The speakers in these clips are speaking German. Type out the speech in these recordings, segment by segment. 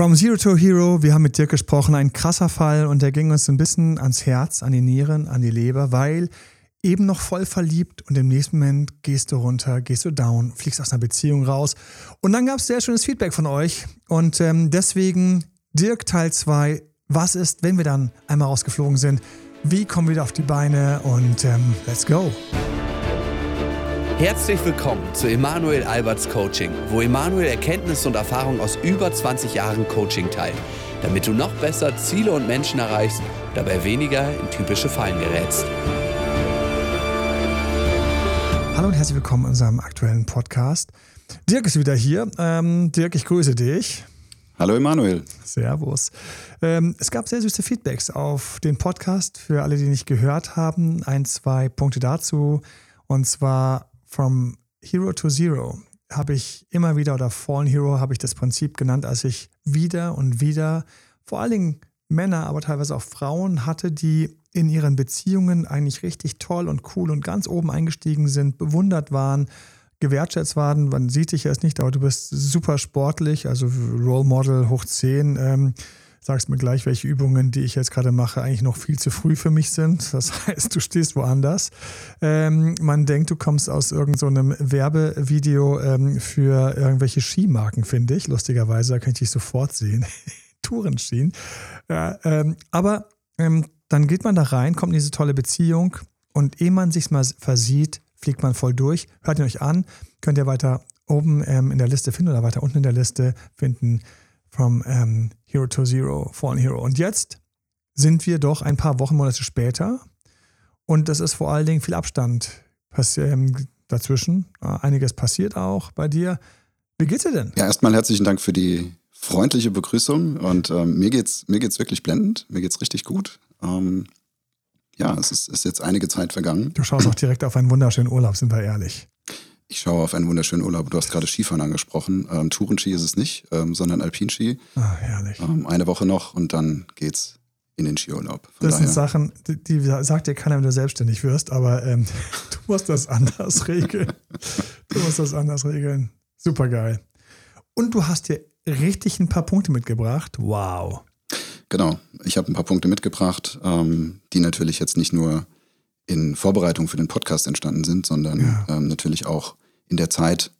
From Zero to Hero, wir haben mit Dirk gesprochen, ein krasser Fall und der ging uns ein bisschen ans Herz, an die Nieren, an die Leber, weil eben noch voll verliebt und im nächsten Moment gehst du runter, gehst du down, fliegst aus einer Beziehung raus. Und dann gab es sehr schönes Feedback von euch und ähm, deswegen Dirk Teil 2, was ist, wenn wir dann einmal rausgeflogen sind, wie kommen wir wieder auf die Beine und ähm, let's go. Herzlich willkommen zu Emanuel Alberts Coaching, wo Emanuel Erkenntnisse und Erfahrung aus über 20 Jahren Coaching teilt, damit du noch besser Ziele und Menschen erreichst, dabei weniger in typische Fallen gerätst. Hallo und herzlich willkommen in unserem aktuellen Podcast. Dirk ist wieder hier. Ähm, Dirk, ich grüße dich. Hallo Emanuel. Servus. Ähm, es gab sehr süße Feedbacks auf den Podcast. Für alle, die nicht gehört haben, ein, zwei Punkte dazu. Und zwar From Hero to Zero habe ich immer wieder, oder Fallen Hero habe ich das Prinzip genannt, als ich wieder und wieder vor allen Dingen Männer, aber teilweise auch Frauen hatte, die in ihren Beziehungen eigentlich richtig toll und cool und ganz oben eingestiegen sind, bewundert waren, gewertschätzt waren. Man sieht dich erst nicht, aber du bist super sportlich, also Role Model hoch 10. Ähm, sagst mir gleich, welche Übungen, die ich jetzt gerade mache, eigentlich noch viel zu früh für mich sind. Das heißt, du stehst woanders. Ähm, man denkt, du kommst aus irgendeinem so Werbevideo ähm, für irgendwelche Skimarken, finde ich. Lustigerweise, da könnte ich dich sofort sehen. Tourenschienen. Ja, ähm, aber ähm, dann geht man da rein, kommt in diese tolle Beziehung und ehe man sich mal versieht, fliegt man voll durch. Hört ihn euch an, könnt ihr weiter oben ähm, in der Liste finden oder weiter unten in der Liste finden From ähm, Hero to Zero, Fallen Hero. Und jetzt sind wir doch ein paar Wochen, Monate später und das ist vor allen Dingen viel Abstand ähm, dazwischen. Äh, einiges passiert auch bei dir. Wie geht's dir denn? Ja, erstmal herzlichen Dank für die freundliche Begrüßung und ähm, mir geht's mir geht's wirklich blendend, mir geht's richtig gut. Ähm, ja, es ist, ist jetzt einige Zeit vergangen. Du schaust auch direkt auf einen wunderschönen Urlaub, sind wir ehrlich. Ich schaue auf einen wunderschönen Urlaub. Du hast gerade Skifahren angesprochen. Ähm, Tourenski ist es nicht, ähm, sondern Alpinski. Ah, herrlich. Ähm, eine Woche noch und dann geht's in den Skiurlaub. Von das daher. sind Sachen, die, die, sagt dir keiner, wenn du selbstständig wirst, aber ähm, du musst das anders regeln. Du musst das anders regeln. Super geil. Und du hast dir richtig ein paar Punkte mitgebracht. Wow. Genau, ich habe ein paar Punkte mitgebracht, ähm, die natürlich jetzt nicht nur in Vorbereitung für den Podcast entstanden sind, sondern ja. ähm, natürlich auch in der Zeit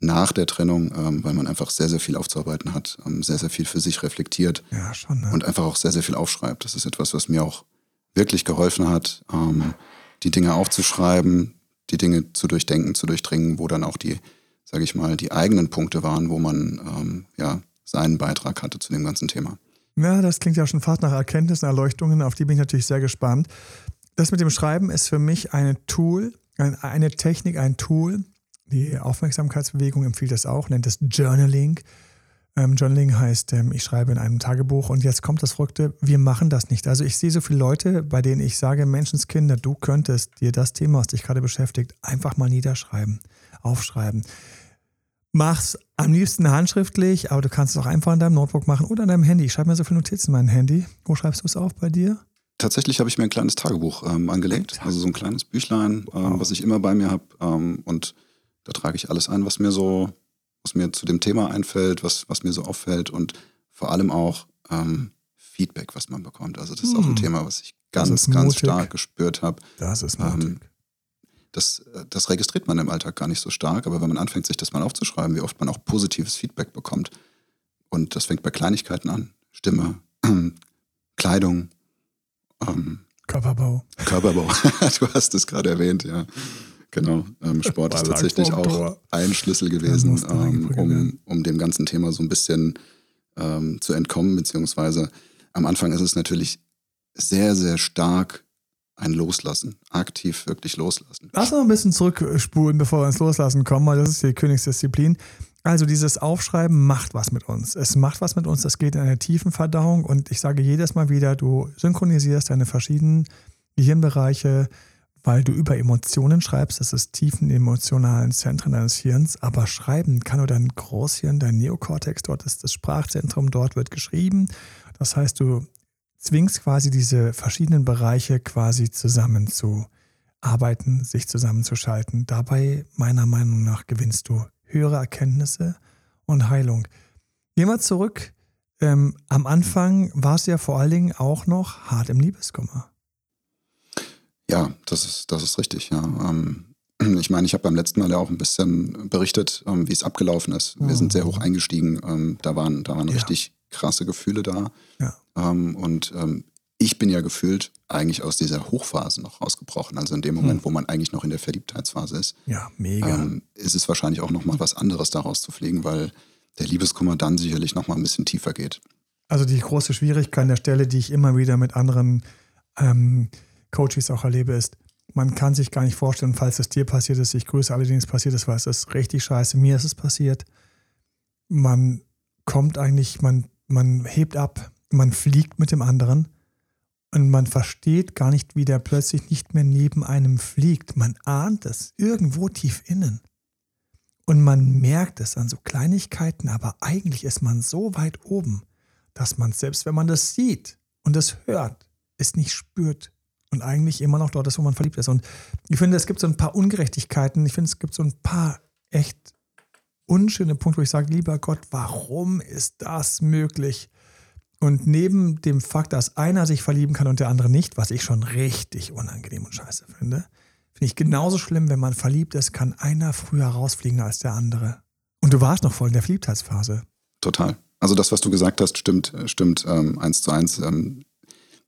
nach der Trennung, ähm, weil man einfach sehr, sehr viel aufzuarbeiten hat, ähm, sehr, sehr viel für sich reflektiert ja, schon, ne? und einfach auch sehr, sehr viel aufschreibt. Das ist etwas, was mir auch wirklich geholfen hat, ähm, die Dinge aufzuschreiben, die Dinge zu durchdenken, zu durchdringen, wo dann auch die, sage ich mal, die eigenen Punkte waren, wo man ähm, ja seinen Beitrag hatte zu dem ganzen Thema. Ja, das klingt ja schon fast nach Erkenntnissen, Erleuchtungen, auf die bin ich natürlich sehr gespannt. Das mit dem Schreiben ist für mich eine Tool, eine Technik, ein Tool, die Aufmerksamkeitsbewegung empfiehlt das auch, nennt es Journaling. Ähm, Journaling heißt, ähm, ich schreibe in einem Tagebuch und jetzt kommt das Verrückte, wir machen das nicht. Also ich sehe so viele Leute, bei denen ich sage, Menschenskinder, du könntest dir das Thema, was dich gerade beschäftigt, einfach mal niederschreiben, aufschreiben. Mach's am liebsten handschriftlich, aber du kannst es auch einfach in deinem Notebook machen oder an deinem Handy. Ich schreibe mir so viele Notizen in mein Handy. Wo schreibst du es auf bei dir? Tatsächlich habe ich mir ein kleines Tagebuch ähm, angelegt, also so ein kleines Büchlein, ähm, was ich immer bei mir habe. Ähm, und da trage ich alles ein, was mir so, was mir zu dem Thema einfällt, was, was mir so auffällt und vor allem auch ähm, Feedback, was man bekommt. Also das ist auch ein hm. Thema, was ich ganz, ganz stark gespürt habe. Das ist mutig. Ähm, das, das registriert man im Alltag gar nicht so stark, aber wenn man anfängt, sich das mal aufzuschreiben, wie oft man auch positives Feedback bekommt. Und das fängt bei Kleinigkeiten an. Stimme, Kleidung, ähm, Körperbau. Körperbau, du hast es gerade erwähnt, ja. Genau. Ähm, Sport ist tatsächlich auch ein Schlüssel gewesen, ähm, um, um dem ganzen Thema so ein bisschen ähm, zu entkommen, beziehungsweise am Anfang ist es natürlich sehr, sehr stark ein Loslassen, aktiv wirklich loslassen. Lass noch ein bisschen zurückspulen, bevor wir ins Loslassen kommen, weil das ist die Königsdisziplin. Also dieses Aufschreiben macht was mit uns. Es macht was mit uns, das geht in eine tiefen Verdauung und ich sage jedes Mal wieder, du synchronisierst deine verschiedenen Gehirnbereiche, weil du über Emotionen schreibst, das ist tiefen emotionalen Zentren deines Hirns, aber schreiben kann nur dein Großhirn, dein Neokortex, dort ist das Sprachzentrum, dort wird geschrieben. Das heißt, du zwingst quasi diese verschiedenen Bereiche quasi zusammen zu arbeiten, sich zusammenzuschalten. Dabei, meiner Meinung nach, gewinnst du höhere Erkenntnisse und Heilung. Gehen wir zurück ähm, am Anfang war es ja vor allen Dingen auch noch hart im Liebeskummer. Ja, das ist, das ist richtig, ja. Ähm, ich meine, ich habe beim letzten Mal ja auch ein bisschen berichtet, ähm, wie es abgelaufen ist. Wir sind sehr hoch mhm. eingestiegen. Ähm, da waren, da waren ja. richtig krasse Gefühle da. Ja. Ähm, und ähm, ich bin ja gefühlt eigentlich aus dieser Hochphase noch rausgebrochen. Also in dem Moment, hm. wo man eigentlich noch in der Verliebtheitsphase ist. Ja, mega. Ähm, ist es wahrscheinlich auch nochmal was anderes daraus zu fliegen, weil der Liebeskummer dann sicherlich nochmal ein bisschen tiefer geht. Also die große Schwierigkeit an der Stelle, die ich immer wieder mit anderen ähm, Coaches auch erlebe, ist, man kann sich gar nicht vorstellen, falls es dir passiert ist, ich grüße alle, denen es passiert ist, weil es ist richtig scheiße, mir ist es passiert. Man kommt eigentlich, man, man hebt ab, man fliegt mit dem anderen und man versteht gar nicht, wie der plötzlich nicht mehr neben einem fliegt. Man ahnt es irgendwo tief innen. Und man merkt es an so Kleinigkeiten, aber eigentlich ist man so weit oben, dass man selbst, wenn man das sieht und es hört, es nicht spürt und eigentlich immer noch dort ist, wo man verliebt ist. Und ich finde, es gibt so ein paar Ungerechtigkeiten. Ich finde, es gibt so ein paar echt unschöne Punkte, wo ich sage, lieber Gott, warum ist das möglich? Und neben dem Fakt, dass einer sich verlieben kann und der andere nicht, was ich schon richtig unangenehm und scheiße finde, finde ich genauso schlimm, wenn man verliebt ist, kann einer früher rausfliegen als der andere. Und du warst noch voll in der Verliebtheitsphase. Total. Also das, was du gesagt hast, stimmt, stimmt ähm, eins zu eins. Ähm,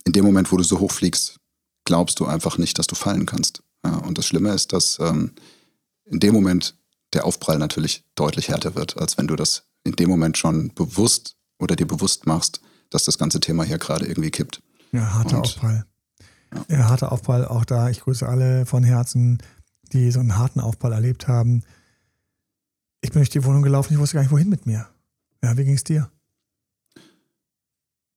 in dem Moment, wo du so hochfliegst, glaubst du einfach nicht, dass du fallen kannst. Ja, und das Schlimme ist, dass ähm, in dem Moment der Aufprall natürlich deutlich härter wird, als wenn du das in dem Moment schon bewusst oder dir bewusst machst, dass das ganze Thema hier gerade irgendwie kippt. Ja, harter Und, Aufprall. Ja. ja, harter Aufprall auch da. Ich grüße alle von Herzen, die so einen harten Aufprall erlebt haben. Ich bin durch die Wohnung gelaufen, ich wusste gar nicht, wohin mit mir. Ja, wie ging es dir?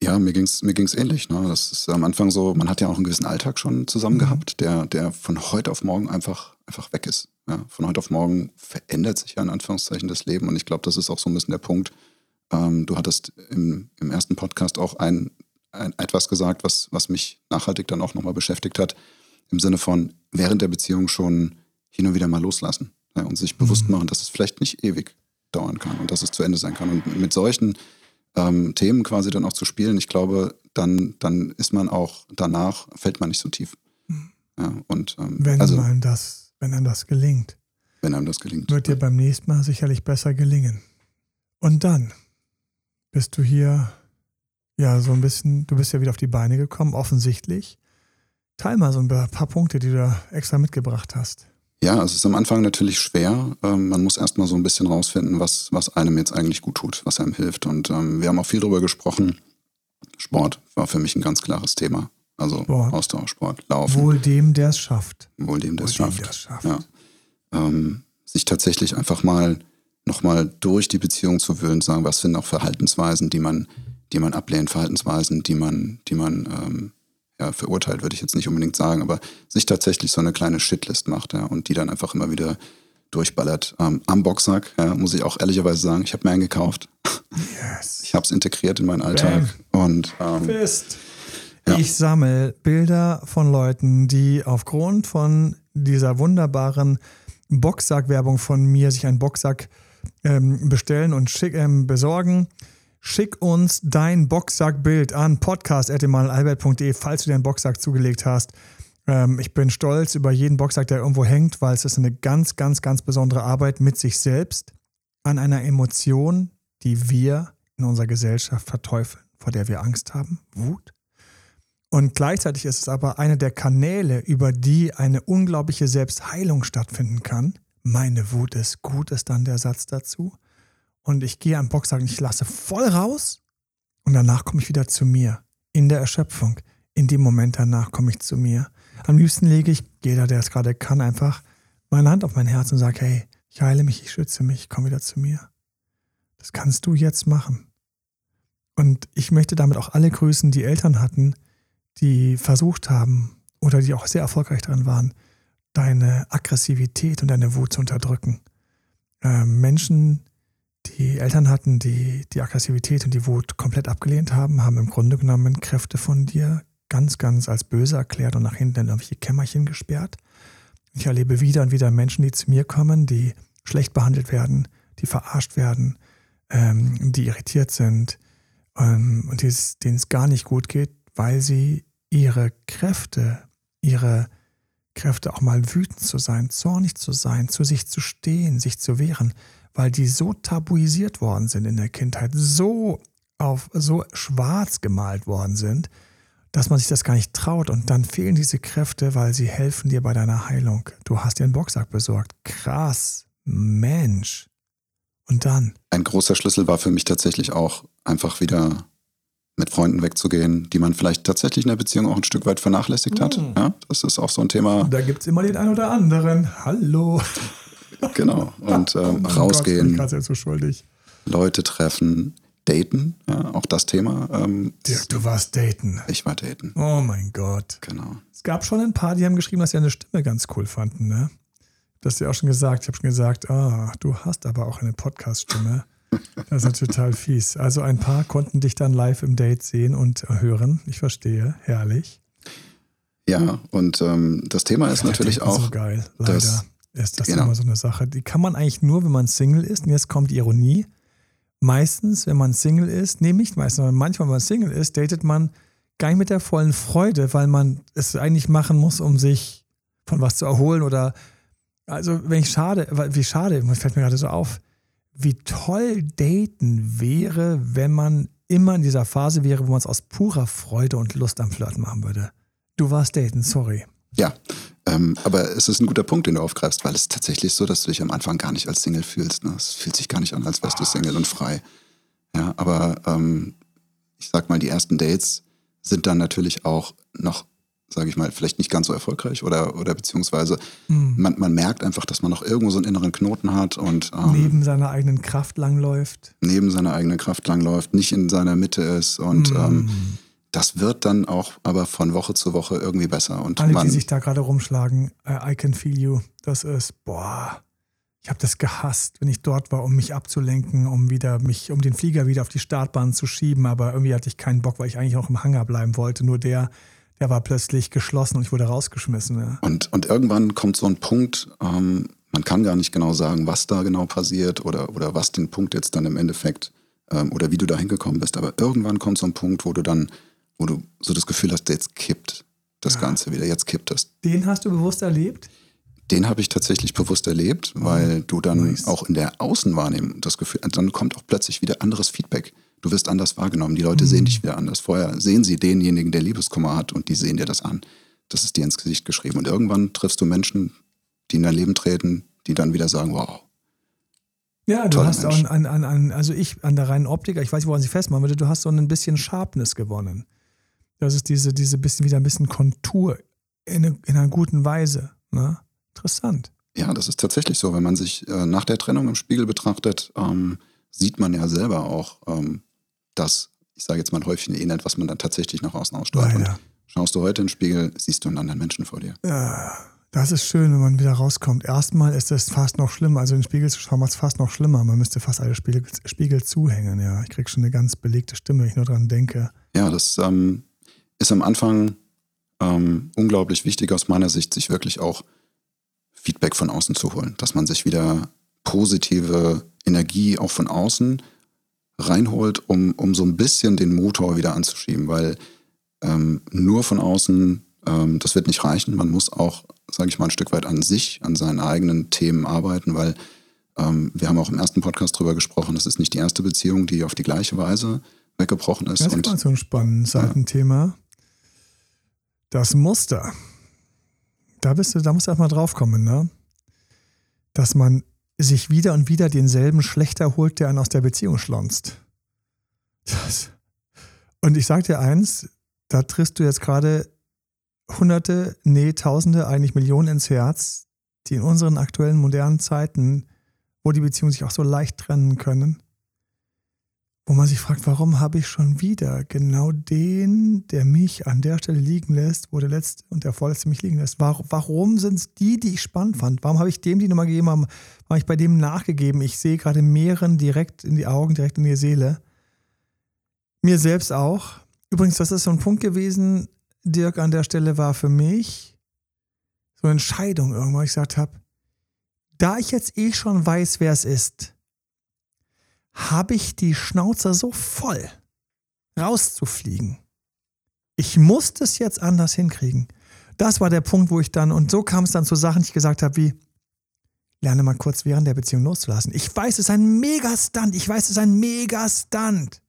Ja, mir ging es mir ging's ähnlich. Ne? Das ist am Anfang so, man hat ja auch einen gewissen Alltag schon zusammen mhm. gehabt, der, der von heute auf morgen einfach, einfach weg ist. Ja? Von heute auf morgen verändert sich ja in Anführungszeichen das Leben. Und ich glaube, das ist auch so ein bisschen der Punkt, ähm, du hattest im, im ersten Podcast auch ein, ein, etwas gesagt, was, was mich nachhaltig dann auch nochmal beschäftigt hat, im Sinne von während der Beziehung schon hin und wieder mal loslassen ja, und sich bewusst mhm. machen, dass es vielleicht nicht ewig dauern kann und dass es zu Ende sein kann. Und mit solchen ähm, Themen quasi dann auch zu spielen, ich glaube, dann, dann ist man auch danach, fällt man nicht so tief. Mhm. Ja, und, ähm, wenn, also, einem das, wenn einem das gelingt. Wenn einem das gelingt. Wird dir beim nächsten Mal sicherlich besser gelingen. Und dann bist du hier ja so ein bisschen, du bist ja wieder auf die Beine gekommen, offensichtlich. Teil mal so ein paar Punkte, die du da extra mitgebracht hast. Ja, also es ist am Anfang natürlich schwer. Ähm, man muss erstmal so ein bisschen rausfinden, was, was einem jetzt eigentlich gut tut, was einem hilft. Und ähm, wir haben auch viel darüber gesprochen. Sport war für mich ein ganz klares Thema. Also Sport. Ausdauersport, Laufen. Wohl dem, der es schafft. Wohl dem, der es schafft. schafft. Ja. Ähm, sich tatsächlich einfach mal nochmal durch die Beziehung zu wühlen, sagen, was sind auch Verhaltensweisen, die man, die man ablehnt, Verhaltensweisen, die man, die man ähm, ja, verurteilt, würde ich jetzt nicht unbedingt sagen, aber sich tatsächlich so eine kleine Shitlist macht ja, und die dann einfach immer wieder durchballert. Ähm, am Boxsack, ja, muss ich auch ehrlicherweise sagen, ich habe mir einen gekauft. Yes. Ich habe es integriert in meinen Alltag. Bam. Und, ähm, Fist. Ja. Ich sammle Bilder von Leuten, die aufgrund von dieser wunderbaren Boxsack-Werbung von mir sich einen Boxsack ähm, bestellen und schick, ähm, besorgen. Schick uns dein Boxsackbild an podcast.emalalbert.de, falls du dir einen Boxsack zugelegt hast. Ähm, ich bin stolz über jeden Boxsack, der irgendwo hängt, weil es ist eine ganz, ganz, ganz besondere Arbeit mit sich selbst an einer Emotion, die wir in unserer Gesellschaft verteufeln, vor der wir Angst haben, Wut. Und gleichzeitig ist es aber eine der Kanäle, über die eine unglaubliche Selbstheilung stattfinden kann meine Wut ist gut, ist dann der Satz dazu. Und ich gehe am Box sagen, ich lasse voll raus und danach komme ich wieder zu mir. In der Erschöpfung. In dem Moment danach komme ich zu mir. Am liebsten lege ich, jeder, der es gerade kann, einfach meine Hand auf mein Herz und sage, hey, ich heile mich, ich schütze mich, ich komme wieder zu mir. Das kannst du jetzt machen. Und ich möchte damit auch alle grüßen, die Eltern hatten, die versucht haben oder die auch sehr erfolgreich darin waren, deine Aggressivität und deine Wut zu unterdrücken. Ähm, Menschen, die Eltern hatten, die die Aggressivität und die Wut komplett abgelehnt haben, haben im Grunde genommen Kräfte von dir ganz, ganz als böse erklärt und nach hinten in irgendwelche Kämmerchen gesperrt. Ich erlebe wieder und wieder Menschen, die zu mir kommen, die schlecht behandelt werden, die verarscht werden, ähm, die irritiert sind ähm, und denen es gar nicht gut geht, weil sie ihre Kräfte, ihre Kräfte auch mal wütend zu sein, zornig zu sein, zu sich zu stehen, sich zu wehren, weil die so tabuisiert worden sind in der Kindheit, so auf so schwarz gemalt worden sind, dass man sich das gar nicht traut und dann fehlen diese Kräfte, weil sie helfen dir bei deiner Heilung. Du hast dir einen Boxsack besorgt. Krass. Mensch. Und dann? Ein großer Schlüssel war für mich tatsächlich auch einfach wieder mit Freunden wegzugehen, die man vielleicht tatsächlich in der Beziehung auch ein Stück weit vernachlässigt hat. Mhm. Ja, das ist auch so ein Thema. Da gibt es immer den einen oder anderen. Hallo. Genau. Und ähm, oh rausgehen. Gott, jetzt so schuldig. Leute treffen, daten, ja, auch das Thema. Ähm, Dirk, du warst daten. Ich war daten. Oh mein Gott. Genau. Es gab schon ein paar, die haben geschrieben, dass sie eine Stimme ganz cool fanden, ne? Das hast du ja auch schon gesagt. Ich habe schon gesagt, ah, du hast aber auch eine Podcast-Stimme. Das ist total fies. Also ein paar konnten dich dann live im Date sehen und hören. Ich verstehe. Herrlich. Ja, und ähm, das Thema ist ja, natürlich auch. So geil, leider. Ist das genau. immer so eine Sache. Die kann man eigentlich nur, wenn man Single ist. Und jetzt kommt die Ironie. Meistens, wenn man Single ist, nee, nicht meistens, sondern manchmal, wenn man Single ist, datet man gar nicht mit der vollen Freude, weil man es eigentlich machen muss, um sich von was zu erholen oder. Also, wenn ich schade, wie schade, fällt mir gerade so auf, wie toll daten wäre, wenn man immer in dieser Phase wäre, wo man es aus purer Freude und Lust am Flirten machen würde. Du warst daten, sorry. Ja, ähm, aber es ist ein guter Punkt, den du aufgreifst, weil es ist tatsächlich so, dass du dich am Anfang gar nicht als Single fühlst. Ne? Es fühlt sich gar nicht an, als wärst du Single und frei. Ja, aber ähm, ich sag mal, die ersten Dates sind dann natürlich auch noch sage ich mal, vielleicht nicht ganz so erfolgreich oder, oder beziehungsweise mhm. man, man merkt einfach, dass man noch irgendwo so einen inneren Knoten hat und ähm, neben seiner eigenen Kraft langläuft. Neben seiner eigenen Kraft langläuft, nicht in seiner Mitte ist und mhm. ähm, das wird dann auch aber von Woche zu Woche irgendwie besser. Und Alle, man, die sich da gerade rumschlagen, uh, I can feel you, das ist, boah, ich habe das gehasst, wenn ich dort war, um mich abzulenken, um wieder mich, um den Flieger wieder auf die Startbahn zu schieben, aber irgendwie hatte ich keinen Bock, weil ich eigentlich noch im Hangar bleiben wollte. Nur der, der war plötzlich geschlossen und ich wurde rausgeschmissen. Ja. Und, und irgendwann kommt so ein Punkt, ähm, man kann gar nicht genau sagen, was da genau passiert oder, oder was den Punkt jetzt dann im Endeffekt ähm, oder wie du da hingekommen bist. Aber irgendwann kommt so ein Punkt, wo du dann, wo du so das Gefühl hast, jetzt kippt das ja. Ganze wieder, jetzt kippt es. Den hast du bewusst erlebt? Den habe ich tatsächlich bewusst erlebt, weil du dann nice. auch in der Außenwahrnehmung das Gefühl, dann kommt auch plötzlich wieder anderes Feedback du wirst anders wahrgenommen. Die Leute mhm. sehen dich wieder anders. Vorher sehen sie denjenigen, der Liebeskummer hat und die sehen dir das an. Das ist dir ins Gesicht geschrieben. Und irgendwann triffst du Menschen, die in dein Leben treten, die dann wieder sagen, wow. Ja, du hast Mensch. auch an, an, an, also ich an der reinen Optik, ich weiß nicht, woran sie festmachen würde, du hast so ein bisschen Sharpness gewonnen. Das ist diese, diese bisschen, wieder ein bisschen Kontur in, eine, in einer guten Weise. Ne? Interessant. Ja, das ist tatsächlich so. Wenn man sich äh, nach der Trennung im Spiegel betrachtet, ähm, sieht man ja selber auch, ähm, das, ich sage jetzt mal ein Häufchen Elend, was man dann tatsächlich nach außen ausstrahlt. Und schaust du heute in den Spiegel, siehst du einen anderen Menschen vor dir. Ja, das ist schön, wenn man wieder rauskommt. Erstmal ist es fast noch schlimmer, also in den Spiegel zu schauen, macht es fast noch schlimmer. Man müsste fast alle Spiegel, Spiegel zuhängen, ja. Ich kriege schon eine ganz belegte Stimme, wenn ich nur dran denke. Ja, das ähm, ist am Anfang ähm, unglaublich wichtig aus meiner Sicht, sich wirklich auch Feedback von außen zu holen, dass man sich wieder positive Energie auch von außen reinholt, um, um so ein bisschen den Motor wieder anzuschieben, weil ähm, nur von außen, ähm, das wird nicht reichen. Man muss auch, sage ich mal, ein Stück weit an sich, an seinen eigenen Themen arbeiten, weil ähm, wir haben auch im ersten Podcast drüber gesprochen, das ist nicht die erste Beziehung, die auf die gleiche Weise weggebrochen ist. Das ist und, so ein spannendes Seitenthema. Das Muster. Da bist du, da musst du erstmal drauf kommen, ne? Dass man sich wieder und wieder denselben Schlechter holt, der einen aus der Beziehung schlonzt. Das. Und ich sag dir eins, da triffst du jetzt gerade Hunderte, nee, Tausende, eigentlich Millionen ins Herz, die in unseren aktuellen modernen Zeiten, wo die Beziehungen sich auch so leicht trennen können, wo man sich fragt, warum habe ich schon wieder genau den, der mich an der Stelle liegen lässt, wo der letzte und der vorletzte mich liegen lässt. Warum, warum sind es die, die ich spannend fand? Warum habe ich dem die Nummer gegeben? Warum habe ich bei dem nachgegeben? Ich sehe gerade mehreren direkt in die Augen, direkt in die Seele. Mir selbst auch. Übrigens, das ist so ein Punkt gewesen, Dirk, an der Stelle war für mich so eine Entscheidung irgendwann, ich gesagt habe, da ich jetzt eh schon weiß, wer es ist, habe ich die Schnauze so voll, rauszufliegen. Ich musste es jetzt anders hinkriegen. Das war der Punkt, wo ich dann, und so kam es dann zu Sachen, die ich gesagt habe, wie, lerne mal kurz während der Beziehung loszulassen. Ich weiß, es ist ein Mega-Stunt. Ich weiß, es ist ein Mega-Stunt.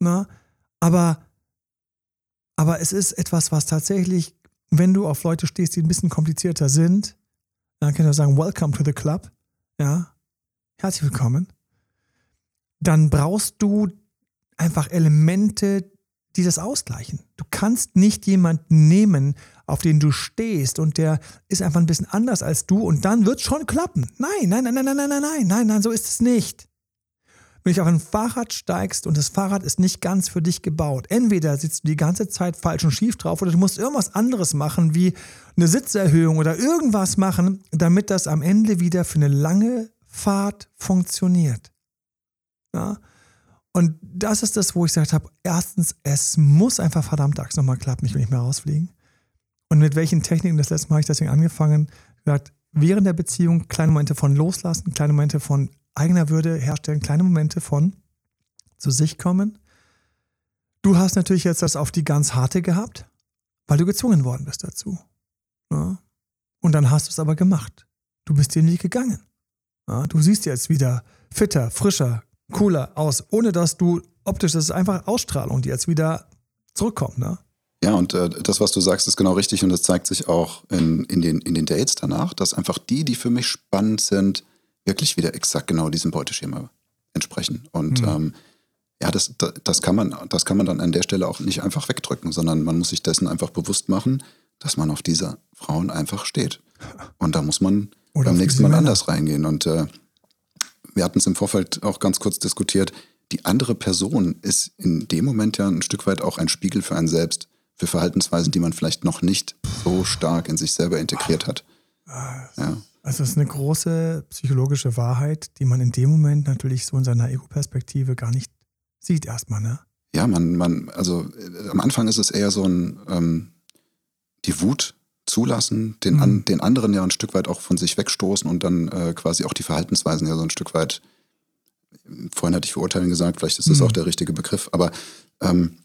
Ne? Aber, aber es ist etwas, was tatsächlich, wenn du auf Leute stehst, die ein bisschen komplizierter sind, dann kannst du sagen, welcome to the club. Ja, herzlich willkommen. Dann brauchst du einfach Elemente, die das ausgleichen. Du kannst nicht jemanden nehmen, auf den du stehst und der ist einfach ein bisschen anders als du und dann wird es schon klappen. Nein, nein, nein, nein, nein, nein, nein, nein, nein, nein, so ist es nicht. Wenn du auf ein Fahrrad steigst und das Fahrrad ist nicht ganz für dich gebaut, entweder sitzt du die ganze Zeit falsch und schief drauf oder du musst irgendwas anderes machen, wie eine Sitzerhöhung oder irgendwas machen, damit das am Ende wieder für eine lange Fahrt funktioniert. Ja? Und das ist das, wo ich gesagt habe, erstens, es muss einfach verdammt Axt nochmal klappen, ich will nicht mehr rausfliegen. Und mit welchen Techniken, das letzte Mal habe ich deswegen angefangen, gesagt, während der Beziehung kleine Momente von loslassen, kleine Momente von eigener Würde herstellen, kleine Momente von zu sich kommen. Du hast natürlich jetzt das auf die ganz harte gehabt, weil du gezwungen worden bist dazu. Ja? Und dann hast du es aber gemacht. Du bist den Weg gegangen. Ja? Du siehst jetzt wieder fitter, frischer, cooler aus, ohne dass du optisch, das ist einfach Ausstrahlung, die jetzt wieder zurückkommt, ne? Ja, und äh, das, was du sagst, ist genau richtig und das zeigt sich auch in, in, den, in den Dates danach, dass einfach die, die für mich spannend sind, wirklich wieder exakt genau diesem Beuteschema entsprechen. Und mhm. ähm, ja, das, das, kann man, das kann man dann an der Stelle auch nicht einfach wegdrücken, sondern man muss sich dessen einfach bewusst machen, dass man auf diese Frauen einfach steht. Und da muss man Oder beim nächsten Mal Männer. anders reingehen. Und äh, wir hatten es im Vorfeld auch ganz kurz diskutiert, die andere Person ist in dem Moment ja ein Stück weit auch ein Spiegel für einen selbst, für Verhaltensweisen, die man vielleicht noch nicht so stark in sich selber integriert hat. Ja. Also es ist eine große psychologische Wahrheit, die man in dem Moment natürlich so in seiner Ego-Perspektive gar nicht sieht erstmal, ne? Ja, man, man, also äh, am Anfang ist es eher so ein ähm, die Wut zulassen, den, mhm. an, den anderen ja ein Stück weit auch von sich wegstoßen und dann äh, quasi auch die Verhaltensweisen ja so ein Stück weit, vorhin hatte ich verurteilen gesagt, vielleicht ist das mhm. auch der richtige Begriff, aber ähm,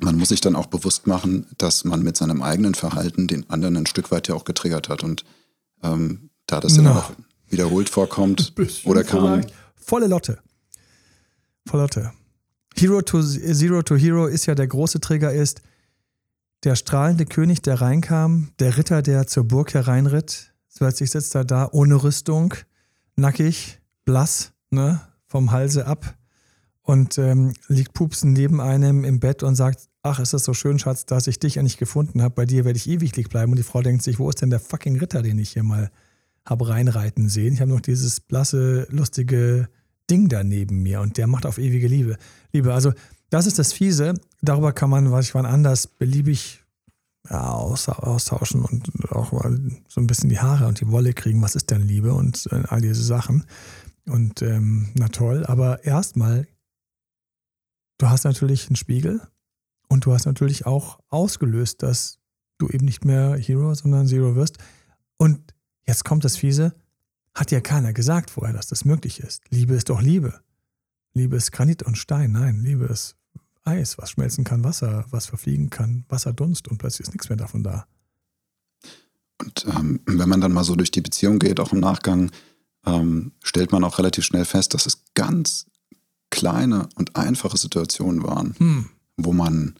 man muss sich dann auch bewusst machen, dass man mit seinem eigenen Verhalten den anderen ein Stück weit ja auch getriggert hat und ähm, da das immer noch wiederholt vorkommt oder kann. Volle Lotte. Volle Lotte. Hero to Zero to Hero ist ja der große Trigger ist, der strahlende König, der reinkam, der Ritter, der zur Burg hereinritt, plötzlich sitzt er da ohne Rüstung, nackig, blass, ne, vom Halse ab und ähm, liegt pupsen neben einem im Bett und sagt, ach, ist das so schön, Schatz, dass ich dich ja nicht gefunden habe, bei dir werde ich ewiglich bleiben. Und die Frau denkt sich, wo ist denn der fucking Ritter, den ich hier mal habe reinreiten sehen? Ich habe noch dieses blasse, lustige Ding da neben mir und der macht auf ewige Liebe. Liebe, also das ist das Fiese. Darüber kann man, was ich wann anders beliebig ja, austauschen und auch mal so ein bisschen die Haare und die Wolle kriegen. Was ist denn Liebe und äh, all diese Sachen. Und ähm, na toll, aber erstmal, du hast natürlich einen Spiegel und du hast natürlich auch ausgelöst, dass du eben nicht mehr Hero, sondern Zero wirst. Und jetzt kommt das Fiese, hat ja keiner gesagt vorher, dass das möglich ist. Liebe ist doch Liebe. Liebe ist Granit und Stein. Nein, Liebe ist Eis, was schmelzen kann, Wasser, was verfliegen kann, Wasserdunst und plötzlich ist nichts mehr davon da. Und ähm, wenn man dann mal so durch die Beziehung geht, auch im Nachgang, ähm, stellt man auch relativ schnell fest, dass es ganz kleine und einfache Situationen waren, hm. wo man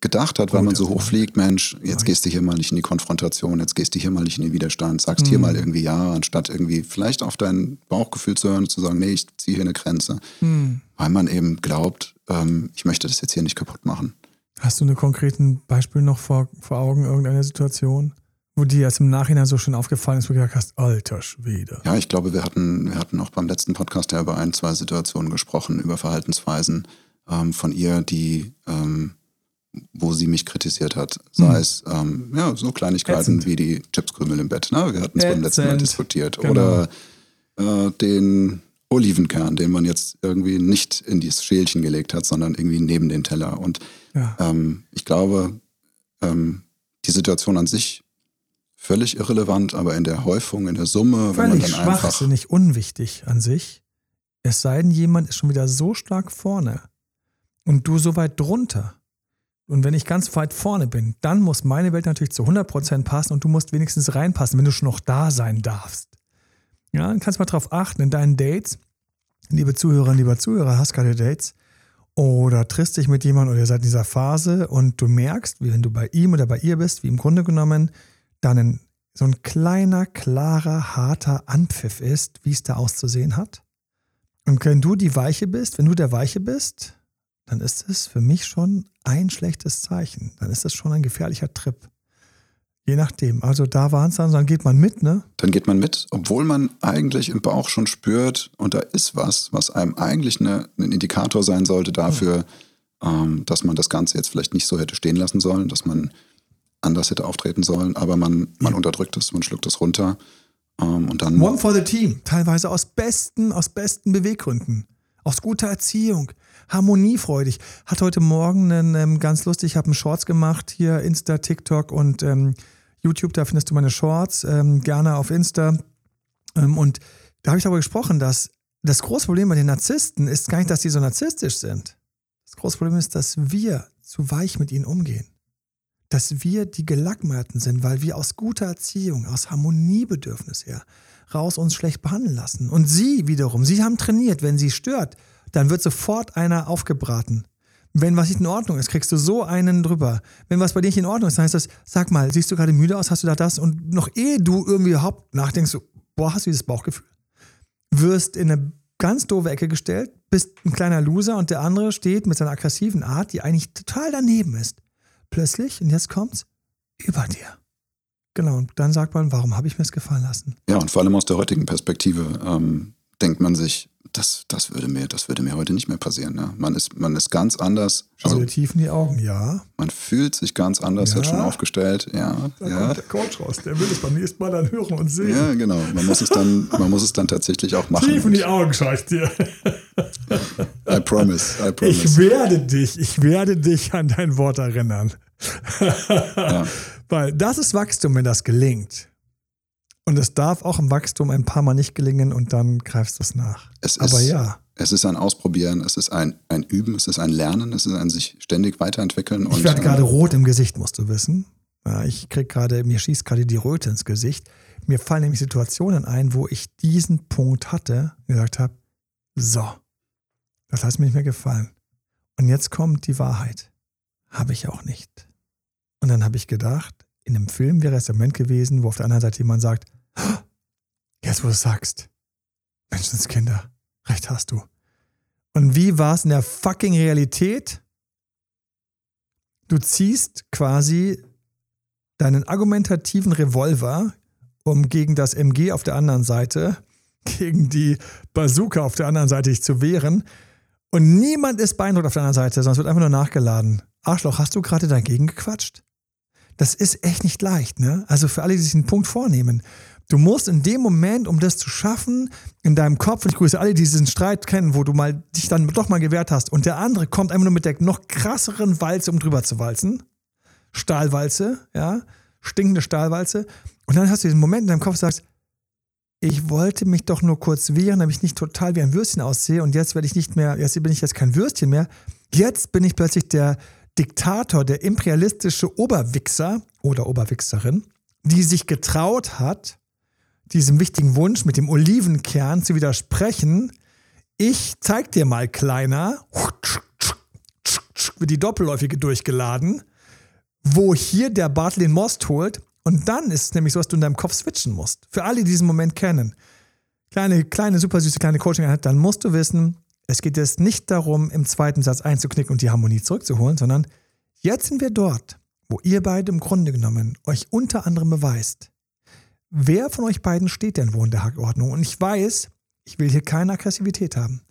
gedacht hat, weil man so hoch fliegt, Mensch, jetzt gehst du hier mal nicht in die Konfrontation, jetzt gehst du hier mal nicht in den Widerstand, sagst mhm. hier mal irgendwie ja, anstatt irgendwie vielleicht auf dein Bauchgefühl zu hören und zu sagen, nee, ich ziehe hier eine Grenze. Mhm. Weil man eben glaubt, ähm, ich möchte das jetzt hier nicht kaputt machen. Hast du ein konkretes Beispiel noch vor, vor Augen, irgendeiner Situation? Wo dir jetzt im Nachhinein so schön aufgefallen ist, wo du gesagt hast, alter Schwede. Ja, ich glaube, wir hatten, wir hatten auch beim letzten Podcast ja über ein, zwei Situationen gesprochen, über Verhaltensweisen ähm, von ihr, die ähm, wo sie mich kritisiert hat. Sei mhm. es ähm, ja, so Kleinigkeiten Ätzend. wie die Chipskrümel im Bett. Ne? Wir hatten es beim letzten Mal diskutiert. Genau. Oder äh, den Olivenkern, den man jetzt irgendwie nicht in dieses Schälchen gelegt hat, sondern irgendwie neben den Teller. Und ja. ähm, ich glaube, ähm, die Situation an sich völlig irrelevant, aber in der Häufung, in der Summe, völlig wenn man dann schwach, einfach. nicht unwichtig an sich. Es sei denn, jemand ist schon wieder so stark vorne und du so weit drunter. Und wenn ich ganz weit vorne bin, dann muss meine Welt natürlich zu 100% passen und du musst wenigstens reinpassen, wenn du schon noch da sein darfst. Ja, dann kannst du mal drauf achten in deinen Dates. Liebe Zuhörerinnen, lieber Zuhörer, hast gerade Dates oder triffst dich mit jemandem oder ihr seid in dieser Phase und du merkst, wie wenn du bei ihm oder bei ihr bist, wie im Grunde genommen dann ein, so ein kleiner, klarer, harter Anpfiff ist, wie es da auszusehen hat. Und wenn du die Weiche bist, wenn du der Weiche bist, dann ist es für mich schon ein schlechtes Zeichen. Dann ist es schon ein gefährlicher Trip. Je nachdem. Also da waren es dann, dann geht man mit, ne? Dann geht man mit, obwohl man eigentlich im Bauch schon spürt und da ist was, was einem eigentlich eine, ein Indikator sein sollte dafür, ja. ähm, dass man das Ganze jetzt vielleicht nicht so hätte stehen lassen sollen, dass man anders hätte auftreten sollen, aber man, man ja. unterdrückt es, man schluckt es runter. Ähm, und dann One for the team, teilweise aus besten, aus besten Beweggründen, aus guter Erziehung, harmoniefreudig. Hat heute Morgen einen, ähm, ganz lustig, ich habe einen Shorts gemacht, hier Insta, TikTok und ähm, YouTube, da findest du meine Shorts, ähm, gerne auf Insta. Ähm, und da habe ich darüber gesprochen, dass das große Problem bei den Narzissten ist gar nicht, dass die so narzisstisch sind. Das große Problem ist, dass wir zu weich mit ihnen umgehen. Dass wir die Gelackmeierten sind, weil wir aus guter Erziehung, aus Harmoniebedürfnis her, raus uns schlecht behandeln lassen. Und sie wiederum, sie haben trainiert, wenn sie stört, dann wird sofort einer aufgebraten. Wenn was nicht in Ordnung ist, kriegst du so einen drüber. Wenn was bei dir nicht in Ordnung ist, dann heißt das, sag mal, siehst du gerade müde aus, hast du da das? Und noch ehe du irgendwie überhaupt nachdenkst, so, boah, hast du dieses Bauchgefühl? Wirst in eine ganz doofe Ecke gestellt, bist ein kleiner Loser und der andere steht mit seiner aggressiven Art, die eigentlich total daneben ist. Plötzlich, und jetzt kommt's, über dir. Genau, und dann sagt man, warum habe ich mir es gefallen lassen? Ja, und vor allem aus der heutigen Perspektive ähm, denkt man sich, das, das, würde mir, das würde mir heute nicht mehr passieren. Ne? Man, ist, man ist ganz anders. Schau also, dir tief in die Augen, ja. Man fühlt sich ganz anders, ja. wird schon aufgestellt. Ja, da ja. kommt der Coach raus, der will es beim nächsten Mal dann hören und sehen. Ja, genau. Man muss es dann, man muss es dann tatsächlich auch machen. Tief in die Augen schaue ich dir. I promise, I promise. Ich werde dich, ich werde dich an dein Wort erinnern. ja. Weil das ist Wachstum, wenn das gelingt. Und es darf auch im Wachstum ein paar Mal nicht gelingen und dann greifst du es nach. Es ist, Aber ja. Es ist ein Ausprobieren, es ist ein, ein Üben, es ist ein Lernen, es ist ein sich ständig weiterentwickeln. Ich werde gerade rot im Gesicht, musst du wissen. Ja, ich krieg gerade, mir schießt gerade die Röte ins Gesicht. Mir fallen nämlich Situationen ein, wo ich diesen Punkt hatte und gesagt habe, so, das hat mir nicht mehr gefallen. Und jetzt kommt die Wahrheit. Habe ich auch nicht. Und dann habe ich gedacht, in einem Film wäre es der Moment gewesen, wo auf der anderen Seite jemand sagt, jetzt wo du sagst, Menschenskinder, recht hast du. Und wie war es in der fucking Realität? Du ziehst quasi deinen argumentativen Revolver, um gegen das MG auf der anderen Seite, gegen die Bazooka auf der anderen Seite dich zu wehren. Und niemand ist beeindruckt auf der anderen Seite, es wird einfach nur nachgeladen. Arschloch, hast du gerade dagegen gequatscht? Das ist echt nicht leicht, ne? Also für alle, die sich einen Punkt vornehmen. Du musst in dem Moment, um das zu schaffen, in deinem Kopf, und ich grüße alle, die diesen Streit kennen, wo du mal dich dann doch mal gewehrt hast, und der andere kommt einfach nur mit der noch krasseren Walze, um drüber zu walzen. Stahlwalze, ja, stinkende Stahlwalze. Und dann hast du diesen Moment in deinem Kopf, sagst, ich wollte mich doch nur kurz wehren, damit ich nicht total wie ein Würstchen aussehe und jetzt werde ich nicht mehr, jetzt bin ich jetzt kein Würstchen mehr. Jetzt bin ich plötzlich der, Diktator, der imperialistische Oberwichser oder Oberwichserin, die sich getraut hat, diesem wichtigen Wunsch mit dem Olivenkern zu widersprechen. Ich zeig dir mal, Kleiner, wird die Doppelläufige durchgeladen, wo hier der Bartel den Most holt. Und dann ist es nämlich so, dass du in deinem Kopf switchen musst. Für alle, die diesen Moment kennen. Kleine, kleine, super süße kleine Coaching-Einheit, dann musst du wissen, es geht jetzt nicht darum, im zweiten Satz einzuknicken und die Harmonie zurückzuholen, sondern jetzt sind wir dort, wo ihr beide im Grunde genommen euch unter anderem beweist, wer von euch beiden steht denn wo in der Hackordnung. Und ich weiß, ich will hier keine Aggressivität haben.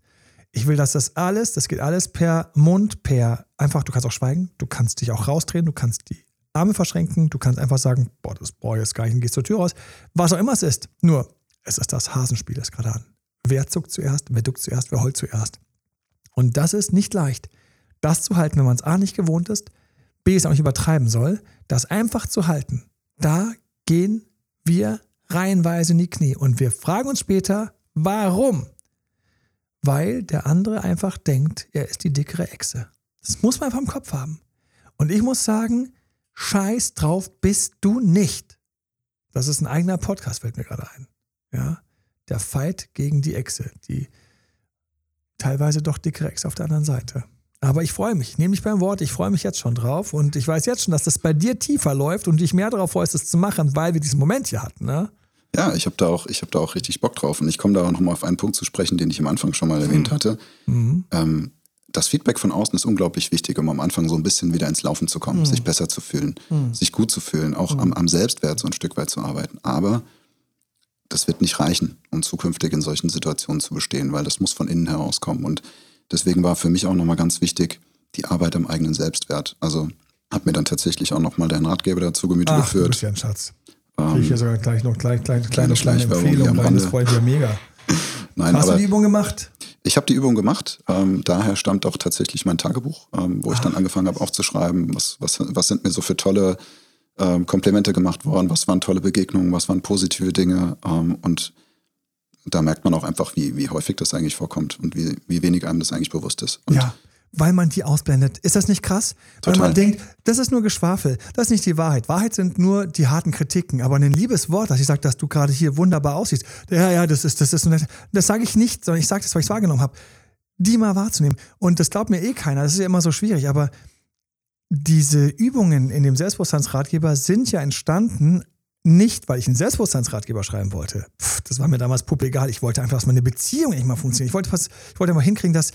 Ich will, dass das alles, das geht alles per Mund, per einfach, du kannst auch schweigen, du kannst dich auch rausdrehen, du kannst die Arme verschränken, du kannst einfach sagen, boah, das brauche ich jetzt gar nicht und gehst zur Tür raus. Was auch immer es ist. Nur, es ist das Hasenspiel, das gerade an. Wer zuckt zuerst, wer duckt zuerst, wer heult zuerst. Und das ist nicht leicht, das zu halten, wenn man es A nicht gewohnt ist, B es auch nicht übertreiben soll, das einfach zu halten. Da gehen wir reihenweise in die Knie. Und wir fragen uns später, warum? Weil der andere einfach denkt, er ist die dickere Echse. Das muss man einfach im Kopf haben. Und ich muss sagen, scheiß drauf bist du nicht. Das ist ein eigener Podcast, fällt mir gerade ein. Ja, der Fight gegen die Echse, die teilweise doch dickere Echse auf der anderen Seite. Aber ich freue mich, nehme mich beim Wort, ich freue mich jetzt schon drauf und ich weiß jetzt schon, dass das bei dir tiefer läuft und dich mehr darauf freust, es zu machen, weil wir diesen Moment hier hatten. Ne? Ja, ich habe da, auch, hab da auch richtig Bock drauf und ich komme da auch nochmal auf einen Punkt zu sprechen, den ich am Anfang schon mal erwähnt mhm. hatte. Mhm. Ähm, das Feedback von außen ist unglaublich wichtig, um am Anfang so ein bisschen wieder ins Laufen zu kommen, mhm. sich besser zu fühlen, mhm. sich gut zu fühlen, auch mhm. am, am, Selbstwert so ein Stück weit zu arbeiten. Aber das wird nicht reichen, um zukünftig in solchen Situationen zu bestehen, weil das muss von innen herauskommen. Und deswegen war für mich auch nochmal ganz wichtig, die Arbeit am eigenen Selbstwert. Also habe mir dann tatsächlich auch nochmal deinen Ratgeber dazu Gemüte Ach, geführt. Du bist ja ein Schatz. Ähm, ich ja sogar gleich noch gleich, kleine, kleine, kleine Empfehlung, weil das freut ja mega. Nein, Hast du die Übung gemacht? Ich habe die Übung gemacht. Ähm, daher stammt auch tatsächlich mein Tagebuch, ähm, wo ich dann ah. angefangen habe aufzuschreiben, was, was, was sind mir so für tolle ähm, Komplimente gemacht worden, was waren tolle Begegnungen, was waren positive Dinge. Ähm, und da merkt man auch einfach, wie, wie häufig das eigentlich vorkommt und wie, wie wenig einem das eigentlich bewusst ist. Und ja weil man die ausblendet. Ist das nicht krass? Total. Weil man denkt, das ist nur Geschwafel, das ist nicht die Wahrheit. Wahrheit sind nur die harten Kritiken. Aber ein liebes Wort, dass ich sage, dass du gerade hier wunderbar aussiehst, ja, ja, das ist, das ist, das sage ich nicht, sondern ich sage das, weil ich es wahrgenommen habe, die mal wahrzunehmen. Und das glaubt mir eh keiner, das ist ja immer so schwierig, aber diese Übungen in dem Selbstbewusstseinsratgeber sind ja entstanden, nicht, weil ich einen Selbstbewusstseinsratgeber schreiben wollte. Pff, das war mir damals puppe egal. Ich wollte einfach, dass meine Beziehung nicht mal funktioniert. Ich wollte, was, ich wollte einfach hinkriegen, dass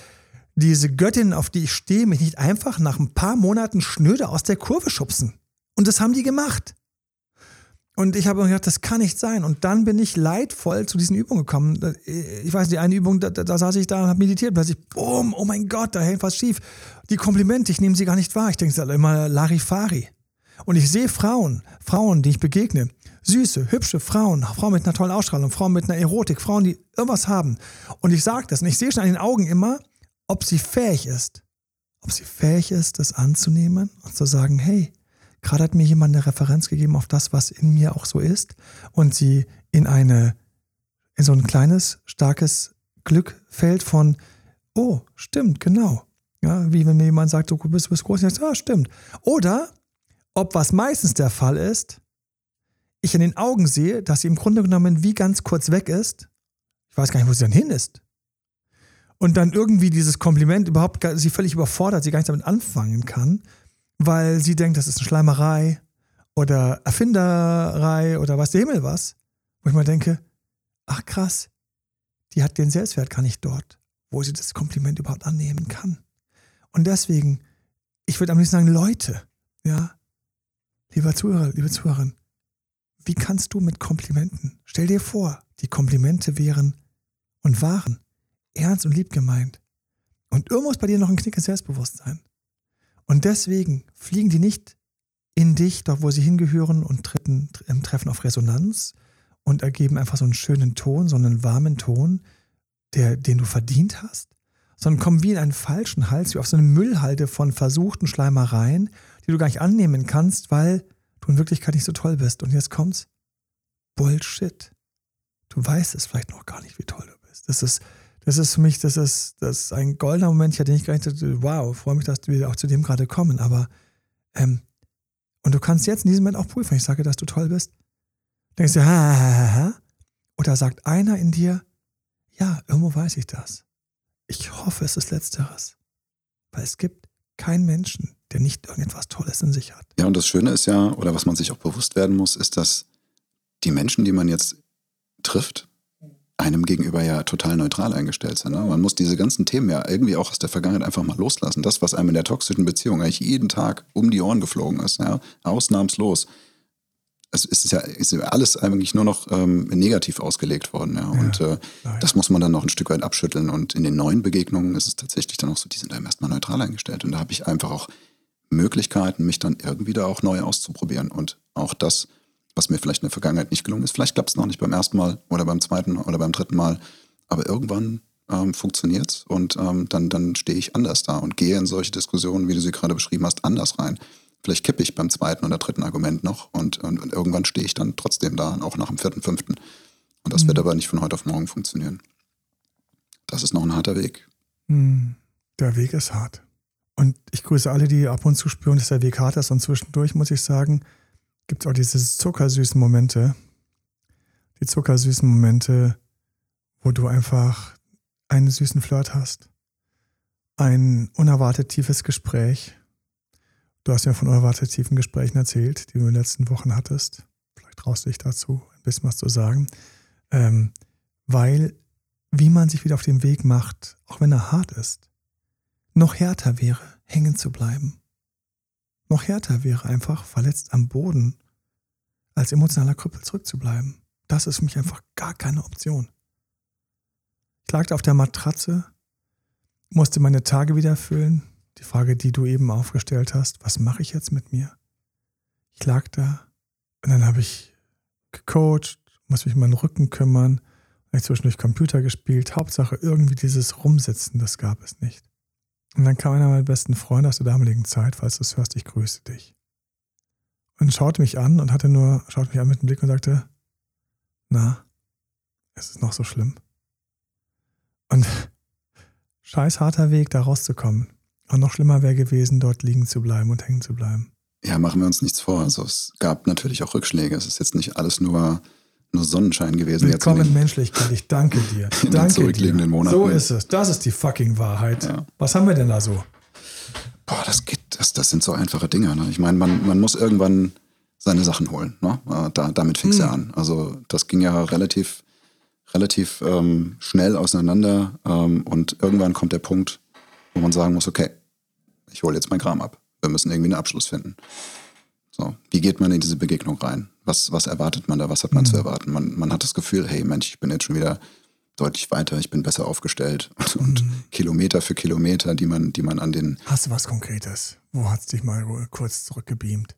diese Göttin, auf die ich stehe, mich nicht einfach nach ein paar Monaten schnöde aus der Kurve schubsen. Und das haben die gemacht. Und ich habe mir gedacht, das kann nicht sein. Und dann bin ich leidvoll zu diesen Übungen gekommen. Ich weiß, die eine Übung, da, da saß ich da und habe meditiert. Plötzlich, boom, oh mein Gott, da hängt was schief. Die Komplimente, ich nehme sie gar nicht wahr. Ich denke, es ist immer Larifari. Und ich sehe Frauen, Frauen, die ich begegne. Süße, hübsche Frauen, Frauen mit einer tollen Ausstrahlung, Frauen mit einer Erotik, Frauen, die irgendwas haben. Und ich sage das und ich sehe schon an den Augen immer, ob sie fähig ist, ob sie fähig ist, das anzunehmen und zu sagen, hey, gerade hat mir jemand eine Referenz gegeben auf das, was in mir auch so ist und sie in eine, in so ein kleines, starkes Glück fällt von, oh, stimmt, genau. Ja, wie wenn mir jemand sagt, du bist, bist groß, und ich sage, ah, stimmt. Oder ob was meistens der Fall ist, ich in den Augen sehe, dass sie im Grunde genommen wie ganz kurz weg ist. Ich weiß gar nicht, wo sie dann hin ist und dann irgendwie dieses Kompliment überhaupt sie völlig überfordert, sie gar nicht damit anfangen kann, weil sie denkt, das ist eine Schleimerei oder Erfinderei oder was der Himmel was. Wo ich mal denke, ach krass, die hat den Selbstwert gar nicht dort, wo sie das Kompliment überhaupt annehmen kann. Und deswegen, ich würde am liebsten sagen, Leute, ja, lieber Zuhörer, liebe Zuhörerin, wie kannst du mit Komplimenten, stell dir vor, die Komplimente wären und waren ernst und lieb gemeint. Und irgendwo ist bei dir noch ein Knick ins Selbstbewusstsein. Und deswegen fliegen die nicht in dich, dort wo sie hingehören und treten, treffen auf Resonanz und ergeben einfach so einen schönen Ton, so einen warmen Ton, der, den du verdient hast, sondern kommen wie in einen falschen Hals, wie auf so eine Müllhalde von versuchten Schleimereien, die du gar nicht annehmen kannst, weil du in Wirklichkeit nicht so toll bist. Und jetzt kommt's. Bullshit. Du weißt es vielleicht noch gar nicht, wie toll du bist. Das ist, das ist für mich, das ist, das ist ein goldener Moment. Ich hatte nicht gerechnet, wow, freue mich, dass wir auch zu dem gerade kommen. Aber, ähm, und du kannst jetzt in diesem Moment auch prüfen, ich sage, dass du toll bist. Denkst du, ha, ha, ha, ha. Oder sagt einer in dir, ja, irgendwo weiß ich das. Ich hoffe, es ist Letzteres. Weil es gibt keinen Menschen, der nicht irgendetwas Tolles in sich hat. Ja, und das Schöne ist ja, oder was man sich auch bewusst werden muss, ist, dass die Menschen, die man jetzt trifft, einem gegenüber ja total neutral eingestellt sind. Ne? Man muss diese ganzen Themen ja irgendwie auch aus der Vergangenheit einfach mal loslassen. Das, was einem in der toxischen Beziehung eigentlich jeden Tag um die Ohren geflogen ist, ja? ausnahmslos. Es ist ja, ist ja alles eigentlich nur noch ähm, negativ ausgelegt worden. Ja? Und äh, ja. das muss man dann noch ein Stück weit abschütteln. Und in den neuen Begegnungen ist es tatsächlich dann auch so, die sind einem erstmal neutral eingestellt. Und da habe ich einfach auch Möglichkeiten, mich dann irgendwie da auch neu auszuprobieren. Und auch das was mir vielleicht in der Vergangenheit nicht gelungen ist. Vielleicht klappt es noch nicht beim ersten Mal oder beim zweiten oder beim dritten Mal, aber irgendwann ähm, funktioniert es und ähm, dann, dann stehe ich anders da und gehe in solche Diskussionen, wie du sie gerade beschrieben hast, anders rein. Vielleicht kippe ich beim zweiten oder dritten Argument noch und, und, und irgendwann stehe ich dann trotzdem da, auch nach dem vierten, fünften. Und das mhm. wird aber nicht von heute auf morgen funktionieren. Das ist noch ein harter Weg. Mhm. Der Weg ist hart. Und ich grüße alle, die ab und zu spüren, dass der Weg hart ist. Und zwischendurch, muss ich sagen, gibt es auch diese zuckersüßen Momente. Die zuckersüßen Momente, wo du einfach einen süßen Flirt hast. Ein unerwartet tiefes Gespräch. Du hast mir von unerwartet tiefen Gesprächen erzählt, die du in den letzten Wochen hattest. Vielleicht traust du dich dazu, ein bisschen was zu sagen. Ähm, weil, wie man sich wieder auf den Weg macht, auch wenn er hart ist, noch härter wäre, hängen zu bleiben. Noch härter wäre einfach, verletzt am Boden, als emotionaler Krüppel zurückzubleiben. Das ist für mich einfach gar keine Option. Ich lag auf der Matratze, musste meine Tage wieder füllen. Die Frage, die du eben aufgestellt hast, was mache ich jetzt mit mir? Ich lag da und dann habe ich gecoacht, muss mich um meinen Rücken kümmern, habe ich zwischendurch Computer gespielt. Hauptsache irgendwie dieses Rumsitzen, das gab es nicht. Und dann kam einer meiner besten Freunde aus der damaligen Zeit, falls du es hörst, ich grüße dich. Und schaute mich an und hatte nur, schaute mich an mit dem Blick und sagte, na, es ist noch so schlimm. Und scheiß harter Weg, da rauszukommen. Und noch schlimmer wäre gewesen, dort liegen zu bleiben und hängen zu bleiben. Ja, machen wir uns nichts vor. Also es gab natürlich auch Rückschläge. Es ist jetzt nicht alles nur, nur Sonnenschein gewesen. Willkommen jetzt in Menschlichkeit, ich danke dir. In danke den zurückliegenden dir. Monaten. So ist es. Das ist die fucking Wahrheit. Ja. Was haben wir denn da so? Boah, das geht, das, das sind so einfache Dinge. Ne? Ich meine, man, man muss irgendwann seine Sachen holen. Ne? Äh, da, damit fing es hm. ja an. Also das ging ja relativ, relativ ähm, schnell auseinander ähm, und irgendwann kommt der Punkt, wo man sagen muss, okay, ich hole jetzt mein Kram ab. Wir müssen irgendwie einen Abschluss finden. So, wie geht man in diese Begegnung rein? Was, was erwartet man da? Was hat man mhm. zu erwarten? Man, man hat das Gefühl, hey Mensch, ich bin jetzt schon wieder deutlich weiter, ich bin besser aufgestellt und, mhm. Kilometer für Kilometer, die man, die man an den. Hast du was Konkretes? Wo hat es dich mal kurz zurückgebeamt?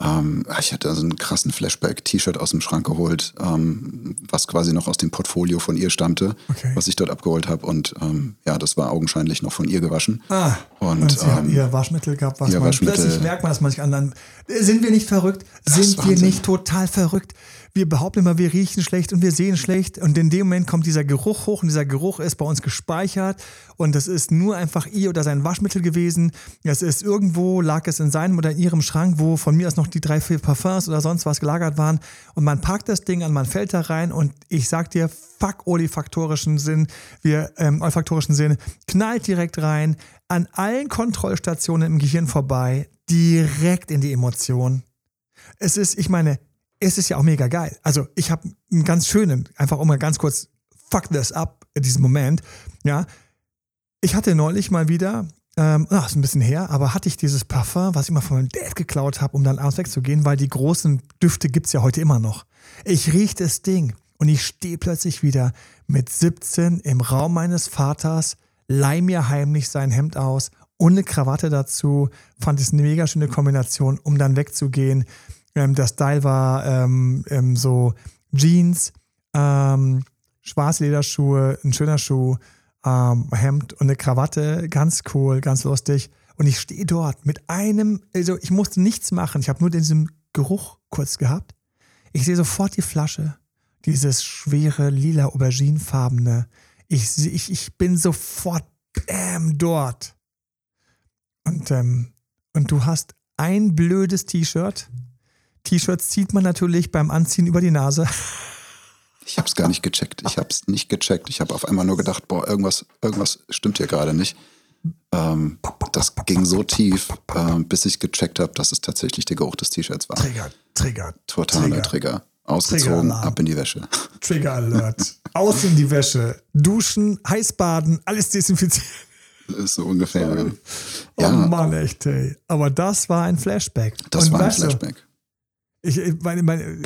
Ähm, ich hatte so einen krassen Flashback-T-Shirt aus dem Schrank geholt, ähm, was quasi noch aus dem Portfolio von ihr stammte, okay. was ich dort abgeholt habe. Und ähm, ja, das war augenscheinlich noch von ihr gewaschen. Ah, und, und sie hat ähm, ihr Waschmittel gehabt, was ihr man Waschmittel, plötzlich merkt man, dass man sich anderen. Sind wir nicht verrückt? Sind wir nicht total verrückt? Wir behaupten immer, wir riechen schlecht und wir sehen schlecht. Und in dem Moment kommt dieser Geruch hoch und dieser Geruch ist bei uns gespeichert. Und das ist nur einfach ihr oder sein Waschmittel gewesen. Es ist irgendwo, lag es in seinem oder in ihrem Schrank, wo von mir aus noch die drei, vier Parfums oder sonst was gelagert waren. Und man packt das Ding an, man fällt da rein und ich sag dir, fuck olfaktorischen Sinn, wir, ähm, olfaktorischen Sinn, knallt direkt rein, an allen Kontrollstationen im Gehirn vorbei, direkt in die Emotion. Es ist, ich meine, es ist ja auch mega geil. Also ich habe einen ganz schönen, einfach um mal ganz kurz fuck this up in diesem Moment. Ja, ich hatte neulich mal wieder, ähm, ach, ist ein bisschen her, aber hatte ich dieses Parfum, was ich mal von meinem Dad geklaut habe, um dann abends wegzugehen, weil die großen Düfte gibt es ja heute immer noch. Ich rieche das Ding und ich stehe plötzlich wieder mit 17 im Raum meines Vaters, leih mir heimlich sein Hemd aus ohne Krawatte dazu, fand es eine mega schöne Kombination, um dann wegzugehen. Ähm, der Style war ähm, ähm, so Jeans, ähm, schwarze Lederschuhe, ein schöner Schuh, ähm, Hemd und eine Krawatte. Ganz cool, ganz lustig. Und ich stehe dort mit einem, also ich musste nichts machen. Ich habe nur diesen Geruch kurz gehabt. Ich sehe sofort die Flasche, dieses schwere lila auberginefarbene. Ich, ich, ich bin sofort bam, dort. Und, ähm, und du hast ein blödes T-Shirt T-Shirts zieht man natürlich beim Anziehen über die Nase. Ich habe es gar nicht gecheckt. Ich habe es nicht gecheckt. Ich habe auf einmal nur gedacht, boah, irgendwas, irgendwas stimmt hier gerade nicht. Ähm, das ging so tief, äh, bis ich gecheckt habe, dass es tatsächlich der Geruch des T-Shirts war. Trigger, Trigger. Totaler Trigger. Trigger. Ausgezogen, Trigger ab in die Wäsche. Trigger Alert. Aus in die Wäsche. Duschen, Heißbaden, alles desinfizieren. Das ist so ungefähr. Ja. Oh Mann, echt, hey. Aber das war ein Flashback. Das Und war ein Flashback. Du, ich, meine, meine,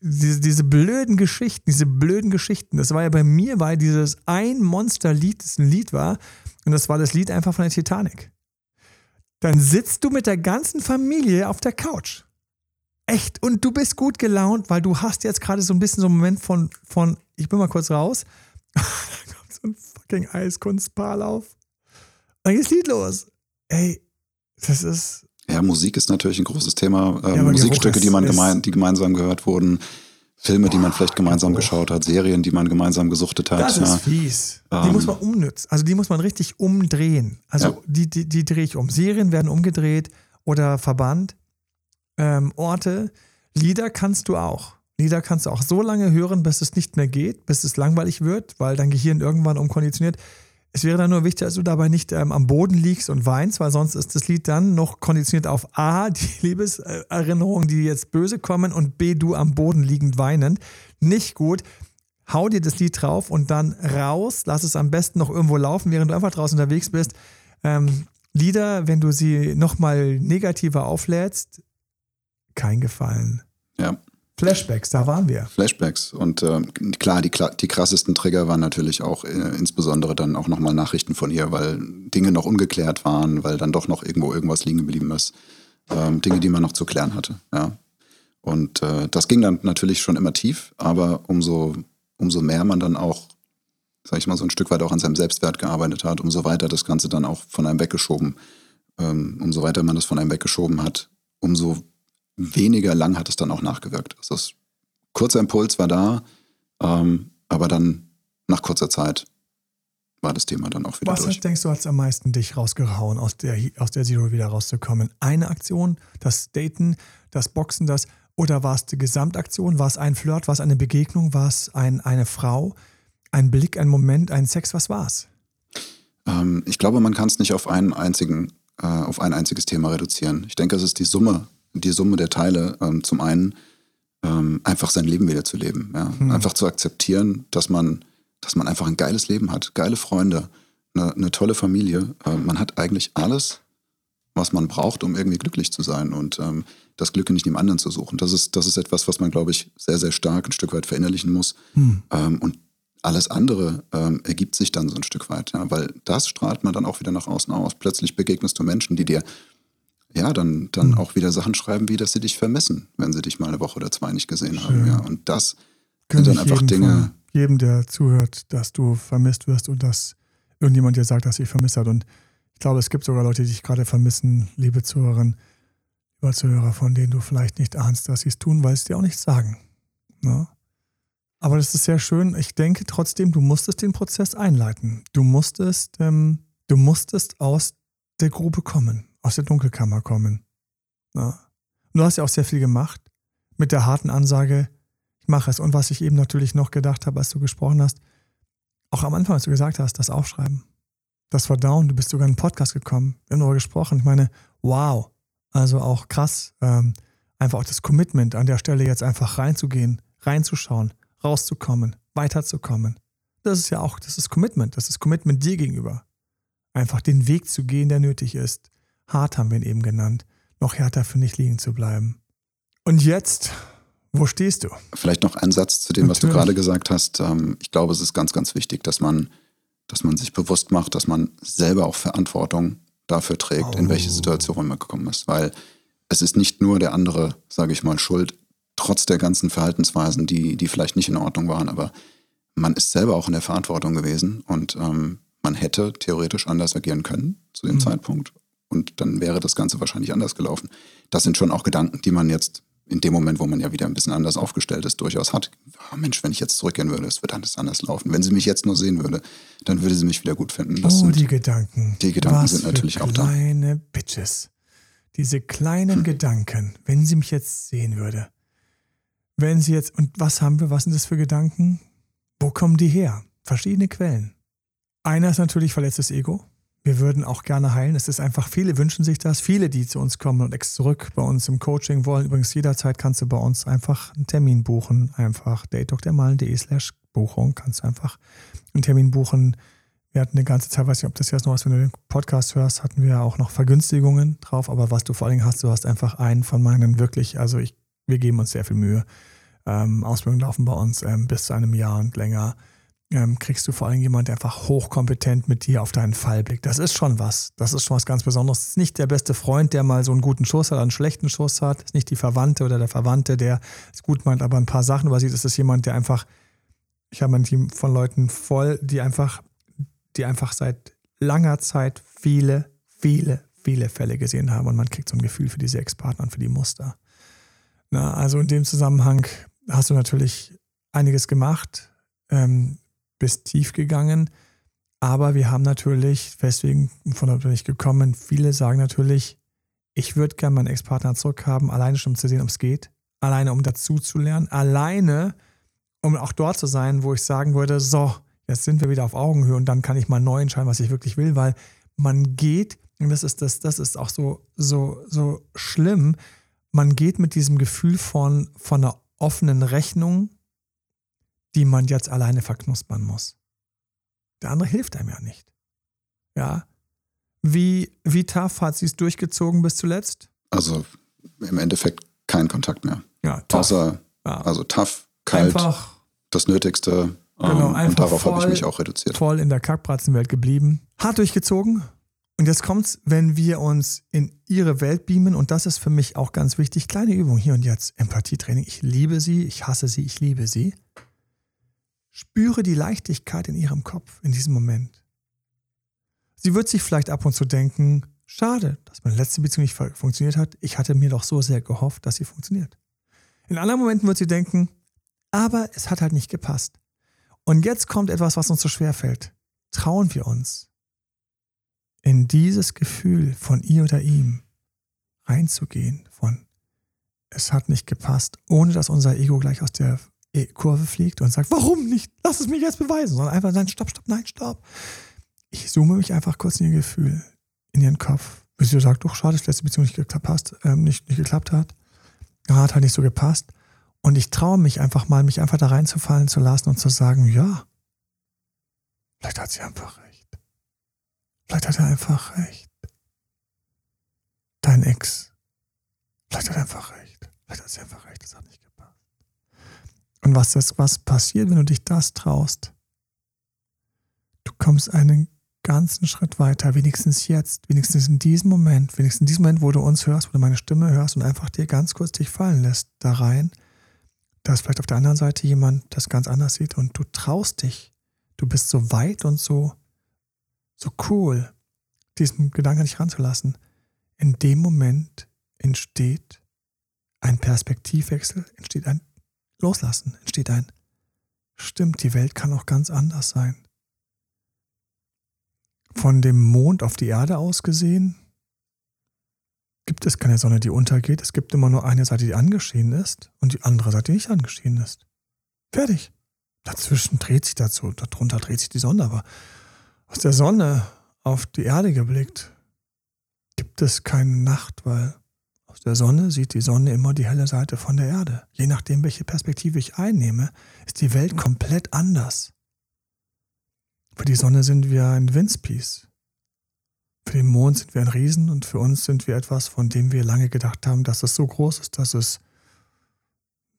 diese, diese blöden Geschichten, diese blöden Geschichten, das war ja bei mir, weil dieses ein Monsterlied, das ein Lied war, und das war das Lied einfach von der Titanic. Dann sitzt du mit der ganzen Familie auf der Couch. Echt. Und du bist gut gelaunt, weil du hast jetzt gerade so ein bisschen so einen Moment von, von ich bin mal kurz raus. da kommt so ein fucking Eiskunstpaar auf. Dann geht's Lied los. Ey, das ist, ja, Musik ist natürlich ein großes Thema. Ähm, ja, Musikstücke, die man gemein, die gemeinsam gehört wurden. Filme, die man vielleicht gemeinsam oh. geschaut hat, Serien, die man gemeinsam gesuchtet hat. Das ist ja. fies. Die ähm, muss man umnützen. Also die muss man richtig umdrehen. Also ja. die, die, die drehe ich um. Serien werden umgedreht oder verbannt. Ähm, Orte. Lieder kannst du auch. Lieder kannst du auch so lange hören, bis es nicht mehr geht, bis es langweilig wird, weil dein Gehirn irgendwann umkonditioniert. Es wäre dann nur wichtig, dass du dabei nicht ähm, am Boden liegst und weinst, weil sonst ist das Lied dann noch konditioniert auf A, die Liebeserinnerungen, die jetzt böse kommen, und B, du am Boden liegend weinend. Nicht gut. Hau dir das Lied drauf und dann raus. Lass es am besten noch irgendwo laufen, während du einfach draußen unterwegs bist. Ähm, Lieder, wenn du sie nochmal negativer auflädst, kein Gefallen. Ja. Flashbacks, da waren wir. Flashbacks. Und äh, klar, die, die krassesten Trigger waren natürlich auch äh, insbesondere dann auch nochmal Nachrichten von ihr, weil Dinge noch ungeklärt waren, weil dann doch noch irgendwo irgendwas liegen geblieben ist. Ähm, Dinge, die man noch zu klären hatte. Ja. Und äh, das ging dann natürlich schon immer tief, aber umso, umso mehr man dann auch, sag ich mal, so ein Stück weit auch an seinem Selbstwert gearbeitet hat, umso weiter das Ganze dann auch von einem weggeschoben, ähm, umso weiter man das von einem weggeschoben hat, umso weniger lang hat es dann auch nachgewirkt. Also das kurzer Impuls war da, ähm, aber dann nach kurzer Zeit war das Thema dann auch wieder Was durch. denkst du, hat am meisten dich rausgehauen, aus der, aus der Zero wieder rauszukommen? Eine Aktion, das Daten, das Boxen, das oder war es die Gesamtaktion? War es ein Flirt? War es eine Begegnung? War es ein, eine Frau? Ein Blick, ein Moment, ein Sex? Was war es? Ähm, ich glaube, man kann es nicht auf einen einzigen, äh, auf ein einziges Thema reduzieren. Ich denke, es ist die Summe die Summe der Teile ähm, zum einen ähm, einfach sein Leben wieder zu leben. Ja? Mhm. Einfach zu akzeptieren, dass man, dass man einfach ein geiles Leben hat, geile Freunde, eine, eine tolle Familie. Äh, man hat eigentlich alles, was man braucht, um irgendwie glücklich zu sein und ähm, das Glück nicht im anderen zu suchen. Das ist, das ist etwas, was man, glaube ich, sehr, sehr stark ein Stück weit verinnerlichen muss. Mhm. und alles andere ähm, ergibt sich dann so ein Stück weit, ja? weil das strahlt man dann auch wieder nach außen aus. Plötzlich begegnest du Menschen, die dir ja, dann, dann mhm. auch wieder Sachen schreiben, wie dass sie dich vermissen, wenn sie dich mal eine Woche oder zwei nicht gesehen Schön. haben. Ja. Und das Können sind dann einfach Dinge. Jedem, der zuhört, dass du vermisst wirst und dass irgendjemand dir sagt, dass sie vermisst hat. Und ich glaube, es gibt sogar Leute, die dich gerade vermissen, liebe Zuhörerinnen, lieber Zuhörer, von denen du vielleicht nicht ahnst, dass sie es tun, weil sie dir auch nicht sagen. Ne? Aber das ist sehr schön. Ich denke trotzdem, du musstest den Prozess einleiten. Du musstest, ähm, du musstest aus der Grube kommen aus der Dunkelkammer kommen. Ja. Du hast ja auch sehr viel gemacht mit der harten Ansage, ich mache es. Und was ich eben natürlich noch gedacht habe, als du gesprochen hast, auch am Anfang, als du gesagt hast, das Aufschreiben, das Verdauen, du bist sogar in einen Podcast gekommen, wir haben darüber gesprochen. Ich meine, wow, also auch krass, ähm, einfach auch das Commitment an der Stelle jetzt einfach reinzugehen, reinzuschauen, rauszukommen, weiterzukommen. Das ist ja auch, das ist Commitment, das ist Commitment dir gegenüber. Einfach den Weg zu gehen, der nötig ist, hart haben wir ihn eben genannt, noch härter für nicht liegen zu bleiben. Und jetzt, wo stehst du? Vielleicht noch ein Satz zu dem, Natürlich. was du gerade gesagt hast. Ähm, ich glaube, es ist ganz, ganz wichtig, dass man, dass man sich bewusst macht, dass man selber auch Verantwortung dafür trägt, oh. in welche oh. Situation man gekommen ist. Weil es ist nicht nur der andere, sage ich mal, schuld, trotz der ganzen Verhaltensweisen, die, die vielleicht nicht in Ordnung waren, aber man ist selber auch in der Verantwortung gewesen und ähm, man hätte theoretisch anders agieren können zu dem mhm. Zeitpunkt. Und dann wäre das Ganze wahrscheinlich anders gelaufen. Das sind schon auch Gedanken, die man jetzt in dem Moment, wo man ja wieder ein bisschen anders aufgestellt ist, durchaus hat. Oh Mensch, wenn ich jetzt zurückgehen würde, es wird alles anders laufen. Wenn sie mich jetzt nur sehen würde, dann würde sie mich wieder gut finden. Das oh, die Gedanken. Die Gedanken Was sind natürlich auch da. Kleine Bitches. Diese kleinen hm. Gedanken, wenn sie mich jetzt sehen würde. Wenn sie jetzt, und was haben wir, was sind das für Gedanken? Wo kommen die her? Verschiedene Quellen. Einer ist natürlich verletztes Ego wir würden auch gerne heilen. Es ist einfach, viele wünschen sich das. Viele, die zu uns kommen und ex zurück bei uns im Coaching wollen. Übrigens, jederzeit kannst du bei uns einfach einen Termin buchen. Einfach datedoktermalen.de slash Buchung kannst du einfach einen Termin buchen. Wir hatten eine ganze Zeit, weiß nicht, ob das jetzt noch was, wenn du den Podcast hörst, hatten wir auch noch Vergünstigungen drauf. Aber was du vor allen Dingen hast, du hast einfach einen von meinen wirklich, also ich, wir geben uns sehr viel Mühe. Ähm, Ausbildungen laufen bei uns ähm, bis zu einem Jahr und länger ähm, kriegst du vor allem jemand, der einfach hochkompetent mit dir auf deinen Fall blickt. Das ist schon was. Das ist schon was ganz Besonderes. Das ist nicht der beste Freund, der mal so einen guten Schuss hat, einen schlechten Schuss hat. Das ist nicht die Verwandte oder der Verwandte, der es gut meint, aber ein paar Sachen übersieht. Es ist jemand, der einfach, ich habe ein Team von Leuten voll, die einfach, die einfach seit langer Zeit viele, viele, viele Fälle gesehen haben und man kriegt so ein Gefühl für diese Ex-Partner und für die Muster. Na, also in dem Zusammenhang hast du natürlich einiges gemacht, ähm, bist tief gegangen. Aber wir haben natürlich, weswegen von da bin ich gekommen, viele sagen natürlich, ich würde gerne meinen Ex-Partner zurückhaben, alleine schon um zu sehen, ob es geht, alleine um dazu zu lernen, alleine um auch dort zu sein, wo ich sagen würde, so, jetzt sind wir wieder auf Augenhöhe und dann kann ich mal neu entscheiden, was ich wirklich will, weil man geht, und das ist das, das ist auch so, so, so schlimm, man geht mit diesem Gefühl von, von einer offenen Rechnung, die man jetzt alleine verknuspern muss. Der andere hilft einem ja nicht. Ja. Wie, wie tough hat sie es durchgezogen bis zuletzt? Also im Endeffekt kein Kontakt mehr. Ja, tough. Außer, ja. also tough, kalt, einfach, das Nötigste. Genau, ähm, und darauf habe ich mich auch reduziert. Voll in der Kackbratzenwelt geblieben. Hart durchgezogen. Und jetzt kommt's, wenn wir uns in ihre Welt beamen, und das ist für mich auch ganz wichtig. Kleine Übung hier und jetzt. Empathietraining. Ich liebe sie, ich hasse sie, ich liebe sie. Spüre die Leichtigkeit in ihrem Kopf in diesem Moment. Sie wird sich vielleicht ab und zu denken, schade, dass meine letzte Beziehung nicht funktioniert hat. Ich hatte mir doch so sehr gehofft, dass sie funktioniert. In anderen Momenten wird sie denken, aber es hat halt nicht gepasst. Und jetzt kommt etwas, was uns so schwer fällt. Trauen wir uns, in dieses Gefühl von ihr oder ihm reinzugehen, von es hat nicht gepasst, ohne dass unser Ego gleich aus der Kurve fliegt und sagt, warum nicht? Lass es mich jetzt beweisen, sondern einfach, nein, stopp, stopp, nein, stopp. Ich zoome mich einfach kurz in ihr Gefühl, in ihren Kopf. Bis sie sagt, doch, schade, dass letzte Beziehung nicht geklappt, ähm, nicht, nicht geklappt hat. Ja, hat halt nicht so gepasst. Und ich traue mich einfach mal, mich einfach da reinzufallen zu lassen und zu sagen, ja, vielleicht hat sie einfach recht. Vielleicht hat er einfach recht. Dein Ex. Vielleicht hat er einfach recht. Vielleicht hat sie einfach recht, das hat nicht. Und was ist, was passiert, wenn du dich das traust? Du kommst einen ganzen Schritt weiter, wenigstens jetzt, wenigstens in diesem Moment, wenigstens in diesem Moment, wo du uns hörst, wo du meine Stimme hörst und einfach dir ganz kurz dich fallen lässt da rein, dass vielleicht auf der anderen Seite jemand das ganz anders sieht und du traust dich. Du bist so weit und so, so cool, diesen Gedanken nicht ranzulassen. In dem Moment entsteht ein Perspektivwechsel, entsteht ein Loslassen, entsteht ein Stimmt, die Welt kann auch ganz anders sein. Von dem Mond auf die Erde aus gesehen gibt es keine Sonne, die untergeht. Es gibt immer nur eine Seite, die angeschienen ist und die andere Seite, die nicht angeschienen ist. Fertig. Dazwischen dreht sich dazu, darunter dreht sich die Sonne, aber aus der Sonne auf die Erde geblickt gibt es keine Nacht, weil aus der Sonne sieht die Sonne immer die helle Seite von der Erde. Je nachdem, welche Perspektive ich einnehme, ist die Welt komplett anders. Für die Sonne sind wir ein Windspiece. Für den Mond sind wir ein Riesen und für uns sind wir etwas, von dem wir lange gedacht haben, dass es so groß ist, dass es,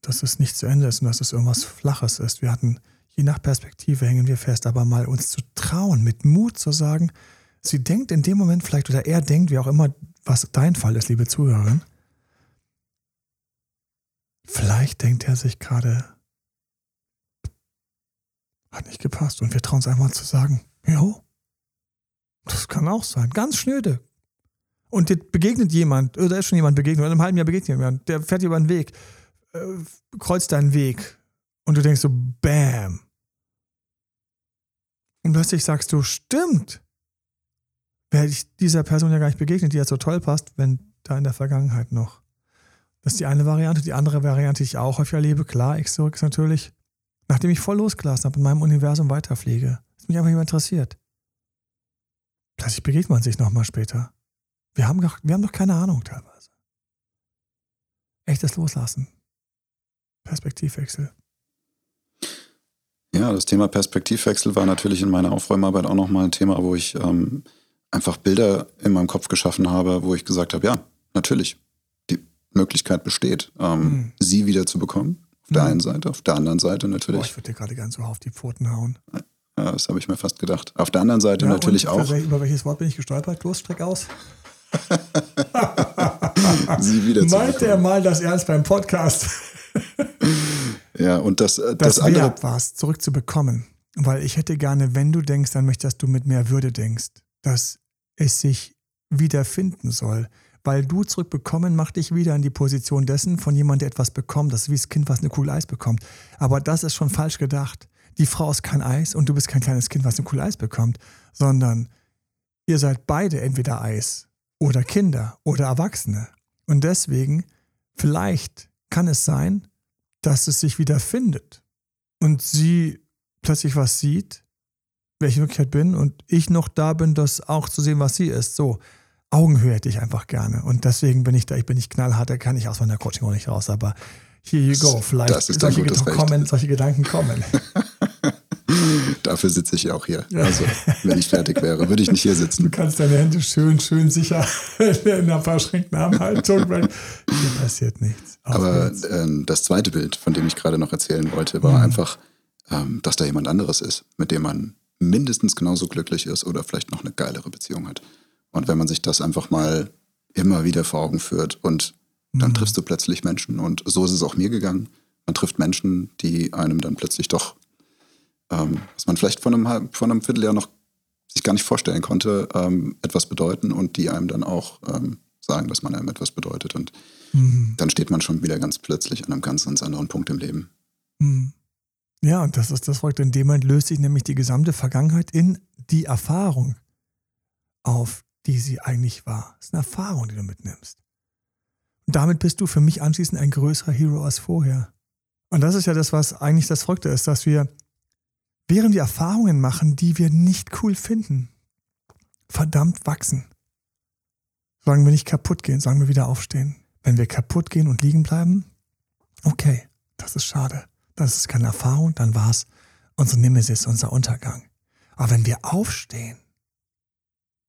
dass es nicht zu Ende ist und dass es irgendwas Flaches ist. Wir hatten, je nach Perspektive hängen wir fest, aber mal uns zu trauen, mit Mut zu sagen, sie denkt in dem Moment vielleicht oder er denkt, wie auch immer, was dein Fall ist, liebe Zuhörerin. Vielleicht denkt er sich gerade, hat nicht gepasst. Und wir trauen uns einfach zu sagen, jo, das kann auch sein. Ganz schnöde. Und dir begegnet jemand, oder ist schon jemand begegnet, oder in einem halben Jahr begegnet jemand, der fährt dir über den Weg, äh, kreuzt deinen Weg. Und du denkst so, bam. Und plötzlich sagst du, stimmt. Wäre ich dieser Person ja gar nicht begegnet, die ja so toll passt, wenn da in der Vergangenheit noch. Das ist die eine Variante. Die andere Variante, die ich auch häufig erlebe, klar, ich zurück ist natürlich, nachdem ich voll losgelassen habe, in meinem Universum weiterfliege. Das mich einfach nicht mehr interessiert. Plötzlich begegnet man sich nochmal später. Wir haben, doch, wir haben doch keine Ahnung teilweise. Echtes Loslassen. Perspektivwechsel. Ja, das Thema Perspektivwechsel war natürlich in meiner Aufräumarbeit auch nochmal ein Thema, wo ich ähm, einfach Bilder in meinem Kopf geschaffen habe, wo ich gesagt habe, ja, natürlich, die Möglichkeit besteht, ähm, mhm. sie wieder zu bekommen. Auf der mhm. einen Seite, auf der anderen Seite natürlich. Boah, ich würde dir gerade ganz so auf die Pfoten hauen. Ja, das habe ich mir fast gedacht. Auf der anderen Seite ja, natürlich auch. Wel über welches Wort bin ich gestolpert? Durststreck aus? sie wieder zu Meint er mal das ernst beim Podcast? ja, und das, das, das andere. war es, zurückzubekommen. Weil ich hätte gerne, wenn du denkst, dann möchte, dass du mit mehr Würde denkst. Dass es sich wiederfinden soll. weil du zurückbekommen macht dich wieder in die Position dessen von jemand, der etwas bekommt. Das ist wie das Kind, was eine Kugel Eis bekommt. Aber das ist schon falsch gedacht. Die Frau ist kein Eis und du bist kein kleines Kind, was eine Kugel Eis bekommt, sondern ihr seid beide entweder Eis oder Kinder oder Erwachsene. Und deswegen, vielleicht kann es sein, dass es sich wieder findet und sie plötzlich was sieht, wer ich in Wirklichkeit bin und ich noch da bin, das auch zu sehen, was sie ist. So, Augenhöhe hätte ich einfach gerne. Und deswegen bin ich da, ich bin nicht knallhart, da kann ich aus meiner Coaching auch nicht raus, aber here you go. Vielleicht das ist solche, Gedanken kommen, solche Gedanken kommen. Dafür sitze ich ja auch hier. Also, wenn ich fertig wäre, würde ich nicht hier sitzen. Du kannst deine Hände schön, schön sicher in einer verschränkten Armhaltung, weil hier passiert nichts. Auf Aber äh, das zweite Bild, von dem ich gerade noch erzählen wollte, war mhm. einfach, ähm, dass da jemand anderes ist, mit dem man mindestens genauso glücklich ist oder vielleicht noch eine geilere Beziehung hat. Und wenn man sich das einfach mal immer wieder vor Augen führt und dann mhm. triffst du plötzlich Menschen und so ist es auch mir gegangen. Man trifft Menschen, die einem dann plötzlich doch, ähm, was man vielleicht von einem, von einem Vierteljahr noch sich gar nicht vorstellen konnte, ähm, etwas bedeuten und die einem dann auch ähm, sagen, dass man einem etwas bedeutet. Und mhm. dann steht man schon wieder ganz plötzlich an einem ganz, ganz anderen Punkt im Leben. Mhm. Ja, und das ist das Verrückte. In dem Moment löst sich nämlich die gesamte Vergangenheit in die Erfahrung auf, die sie eigentlich war. Das ist eine Erfahrung, die du mitnimmst. Und damit bist du für mich anschließend ein größerer Hero als vorher. Und das ist ja das, was eigentlich das Verrückte ist, dass wir, während wir Erfahrungen machen, die wir nicht cool finden, verdammt wachsen. Solange wir nicht kaputt gehen, solange wir wieder aufstehen. Wenn wir kaputt gehen und liegen bleiben, okay, das ist schade. Das ist keine Erfahrung, dann war es unsere Nemesis, unser Untergang. Aber wenn wir aufstehen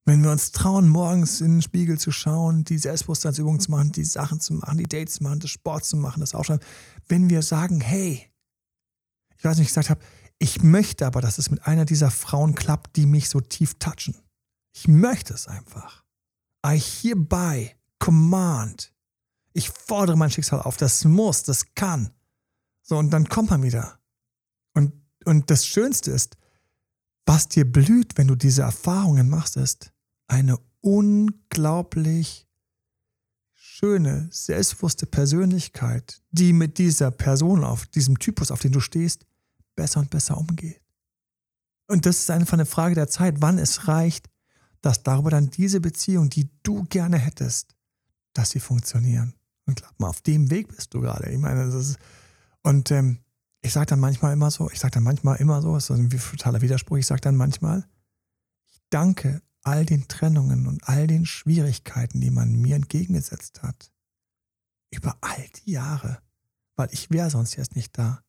wenn wir uns trauen, morgens in den Spiegel zu schauen, die Selbstbewusstseinsübungen zu machen, die Sachen zu machen, die Dates zu machen, das Sport zu machen, das Aufschreiben, wenn wir sagen, hey, ich weiß nicht, ich gesagt habe, ich möchte aber, dass es mit einer dieser Frauen klappt, die mich so tief touchen. Ich möchte es einfach. I hereby command. Ich fordere mein Schicksal auf. Das muss, das kann. So, und dann kommt man wieder. Und, und das Schönste ist, was dir blüht, wenn du diese Erfahrungen machst, ist, eine unglaublich schöne, selbstbewusste Persönlichkeit, die mit dieser Person, auf diesem Typus, auf den du stehst, besser und besser umgeht. Und das ist einfach eine Frage der Zeit, wann es reicht, dass darüber dann diese Beziehungen, die du gerne hättest, dass sie funktionieren. Und glaub mal, auf dem Weg bist du gerade. Ich meine, das ist, und ähm, ich sage dann manchmal immer so, ich sage dann manchmal immer so, das ist ein totaler Widerspruch, ich sage dann manchmal, ich danke all den Trennungen und all den Schwierigkeiten, die man mir entgegengesetzt hat, über all die Jahre, weil ich wäre sonst jetzt nicht da.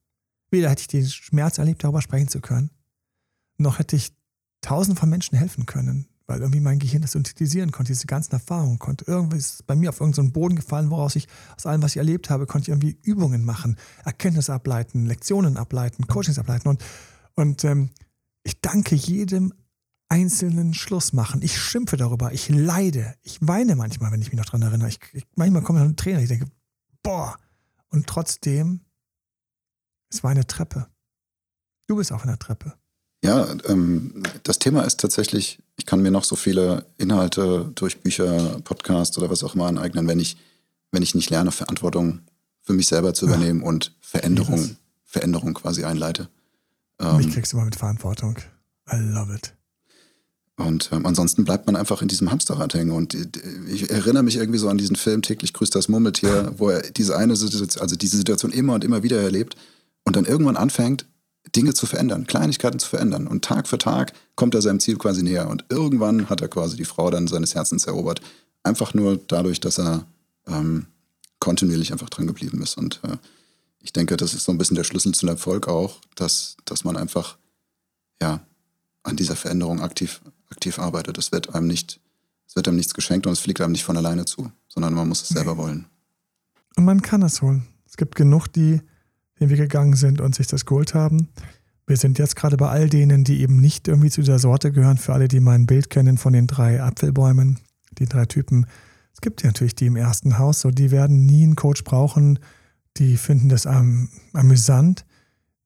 Weder hätte ich den Schmerz erlebt, darüber sprechen zu können, noch hätte ich tausend von Menschen helfen können, weil irgendwie mein Gehirn das synthetisieren konnte, diese ganzen Erfahrungen konnte. Irgendwie ist bei mir auf irgendeinen Boden gefallen, woraus ich aus allem, was ich erlebt habe, konnte ich irgendwie Übungen machen, Erkenntnisse ableiten, Lektionen ableiten, Coachings ableiten und, und ähm, ich danke jedem einzelnen Schluss machen. Ich schimpfe darüber, ich leide, ich weine manchmal, wenn ich mich noch daran erinnere. Ich, ich, manchmal kommen dann Tränen, ich denke, boah. Und trotzdem, es war eine Treppe. Du bist auf einer Treppe. Ja, ähm, das Thema ist tatsächlich, ich kann mir noch so viele Inhalte durch Bücher, Podcasts oder was auch immer aneignen, wenn ich, wenn ich nicht lerne, Verantwortung für mich selber zu übernehmen ja. und Veränderung, Veränderung quasi einleite. Ähm, mich kriegst du mal mit Verantwortung. I love it. Und ähm, ansonsten bleibt man einfach in diesem Hamsterrad hängen. Und äh, ich erinnere mich irgendwie so an diesen Film Täglich grüßt das Murmeltier, wo er diese eine Situation, also diese Situation immer und immer wieder erlebt und dann irgendwann anfängt, Dinge zu verändern, Kleinigkeiten zu verändern. Und Tag für Tag kommt er seinem Ziel quasi näher. Und irgendwann hat er quasi die Frau dann seines Herzens erobert. Einfach nur dadurch, dass er ähm, kontinuierlich einfach dran geblieben ist. Und äh, ich denke, das ist so ein bisschen der Schlüssel zum Erfolg auch, dass, dass man einfach ja, an dieser Veränderung aktiv aktiv arbeitet. Es wird einem nicht, es wird einem nichts geschenkt und es fliegt einem nicht von alleine zu, sondern man muss es selber wollen. Und man kann es holen. Es gibt genug, die den Weg gegangen sind und sich das geholt haben. Wir sind jetzt gerade bei all denen, die eben nicht irgendwie zu dieser Sorte gehören, für alle, die mein Bild kennen von den drei Apfelbäumen, die drei Typen. Es gibt ja natürlich die im ersten Haus, so die werden nie einen Coach brauchen, die finden das am, amüsant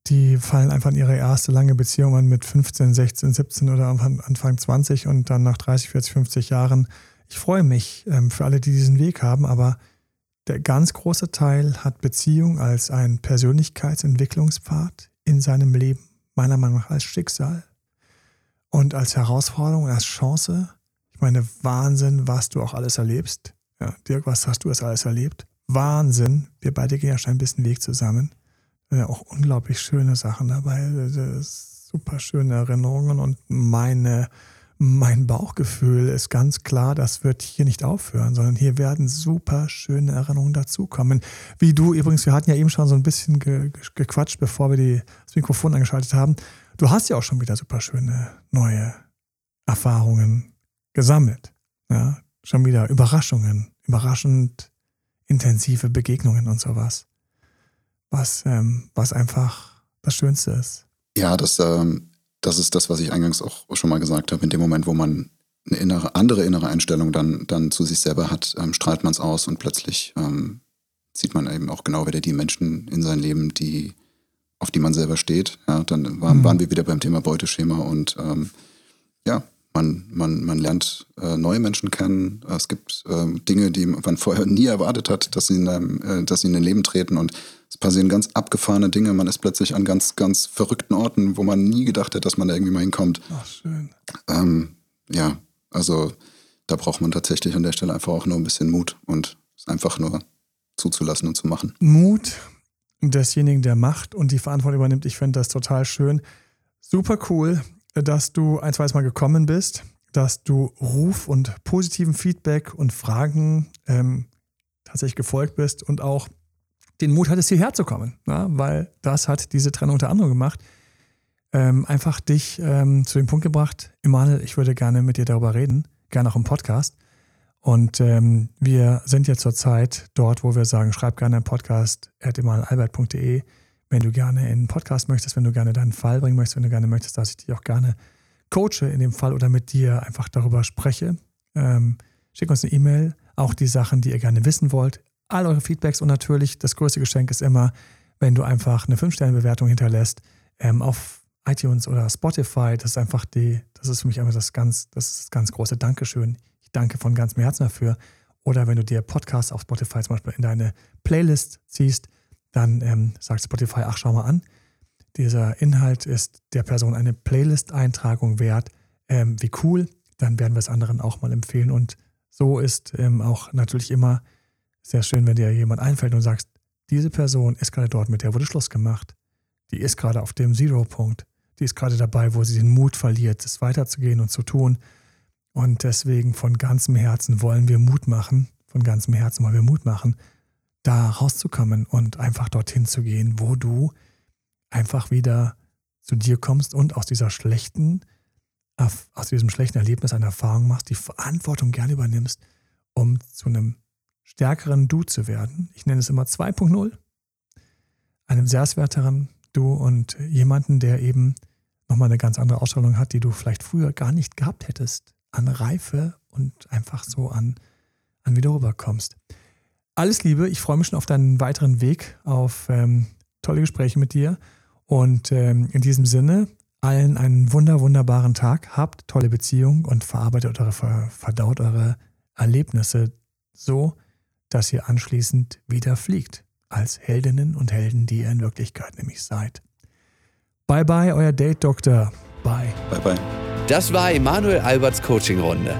die fallen einfach in ihre erste lange Beziehung an mit 15, 16, 17 oder Anfang 20 und dann nach 30, 40, 50 Jahren Ich freue mich ähm, für alle, die diesen Weg haben, aber der ganz große Teil hat Beziehung als ein Persönlichkeitsentwicklungspfad in seinem Leben, meiner Meinung nach als Schicksal und als Herausforderung, als Chance. Ich meine, Wahnsinn, was du auch alles erlebst. Ja, Dirk, was hast du das alles erlebt? Wahnsinn. Wir beide gehen ja schon ein bisschen Weg zusammen. Ja, auch unglaublich schöne Sachen dabei. Super schöne Erinnerungen und meine mein Bauchgefühl ist ganz klar, das wird hier nicht aufhören, sondern hier werden super schöne Erinnerungen dazukommen. Wie du übrigens, wir hatten ja eben schon so ein bisschen ge gequatscht, bevor wir die, das Mikrofon angeschaltet haben. Du hast ja auch schon wieder super schöne neue Erfahrungen gesammelt. Ja, schon wieder Überraschungen, überraschend intensive Begegnungen und sowas. Was, ähm, was einfach das Schönste ist. Ja, das ähm, das ist das, was ich eingangs auch schon mal gesagt habe. In dem Moment, wo man eine innere, andere innere Einstellung dann, dann zu sich selber hat, ähm, strahlt man es aus und plötzlich ähm, sieht man eben auch genau wieder die Menschen in sein Leben, die, auf die man selber steht. Ja, dann waren, mhm. waren wir wieder beim Thema Beuteschema und ähm, ja, man, man, man lernt äh, neue Menschen kennen. Es gibt äh, Dinge, die man vorher nie erwartet hat, dass sie in, einem, äh, dass sie in ein Leben treten und es passieren ganz abgefahrene Dinge. Man ist plötzlich an ganz, ganz verrückten Orten, wo man nie gedacht hätte, dass man da irgendwie mal hinkommt. Ach, schön. Ähm, ja, also da braucht man tatsächlich an der Stelle einfach auch nur ein bisschen Mut und es einfach nur zuzulassen und zu machen. Mut desjenigen, der macht und die Verantwortung übernimmt. Ich finde das total schön. Super cool, dass du ein zweites Mal gekommen bist, dass du Ruf und positiven Feedback und Fragen ähm, tatsächlich gefolgt bist und auch den Mut hattest, hierher zu kommen, na? weil das hat diese Trennung unter anderem gemacht. Ähm, einfach dich ähm, zu dem Punkt gebracht, Emanuel, ich würde gerne mit dir darüber reden, gerne auch im Podcast. Und ähm, wir sind jetzt zurzeit dort, wo wir sagen, schreib gerne einen Podcast at emanuelalbert.de, wenn du gerne in einen Podcast möchtest, wenn du gerne deinen Fall bringen möchtest, wenn du gerne möchtest, dass ich dich auch gerne coache in dem Fall oder mit dir einfach darüber spreche. Ähm, schick uns eine E-Mail, auch die Sachen, die ihr gerne wissen wollt, all eure Feedbacks und natürlich das größte Geschenk ist immer, wenn du einfach eine 5-Sterne-Bewertung hinterlässt ähm, auf iTunes oder Spotify. Das ist einfach die, das ist für mich einfach das ganz, das das ganz große Dankeschön. Ich danke von ganzem Herzen dafür. Oder wenn du dir Podcasts auf Spotify zum Beispiel in deine Playlist ziehst, dann ähm, sagt Spotify, ach, schau mal an. Dieser Inhalt ist der Person eine Playlist-Eintragung wert. Ähm, wie cool. Dann werden wir es anderen auch mal empfehlen. Und so ist ähm, auch natürlich immer sehr schön, wenn dir jemand einfällt und sagst, diese Person ist gerade dort, mit der wurde Schluss gemacht. Die ist gerade auf dem Zero-Punkt. Die ist gerade dabei, wo sie den Mut verliert, es weiterzugehen und zu tun. Und deswegen von ganzem Herzen wollen wir Mut machen, von ganzem Herzen wollen wir Mut machen, da rauszukommen und einfach dorthin zu gehen, wo du einfach wieder zu dir kommst und aus dieser schlechten, aus diesem schlechten Erlebnis eine Erfahrung machst, die Verantwortung gerne übernimmst, um zu einem stärkeren Du zu werden. Ich nenne es immer 2.0. Einem selbstwerteren Du und jemanden, der eben nochmal eine ganz andere Ausstrahlung hat, die du vielleicht früher gar nicht gehabt hättest. An Reife und einfach so an, an wie du rüberkommst. Alles Liebe, ich freue mich schon auf deinen weiteren Weg, auf ähm, tolle Gespräche mit dir. Und ähm, in diesem Sinne, allen einen wunder, wunderbaren Tag. Habt tolle Beziehungen und verarbeitet eure, verdaut eure Erlebnisse so, dass ihr anschließend wieder fliegt, als Heldinnen und Helden, die ihr in Wirklichkeit nämlich seid. Bye bye, euer Date-Doktor. Bye. Bye bye. Das war Emanuel Alberts Coaching-Runde.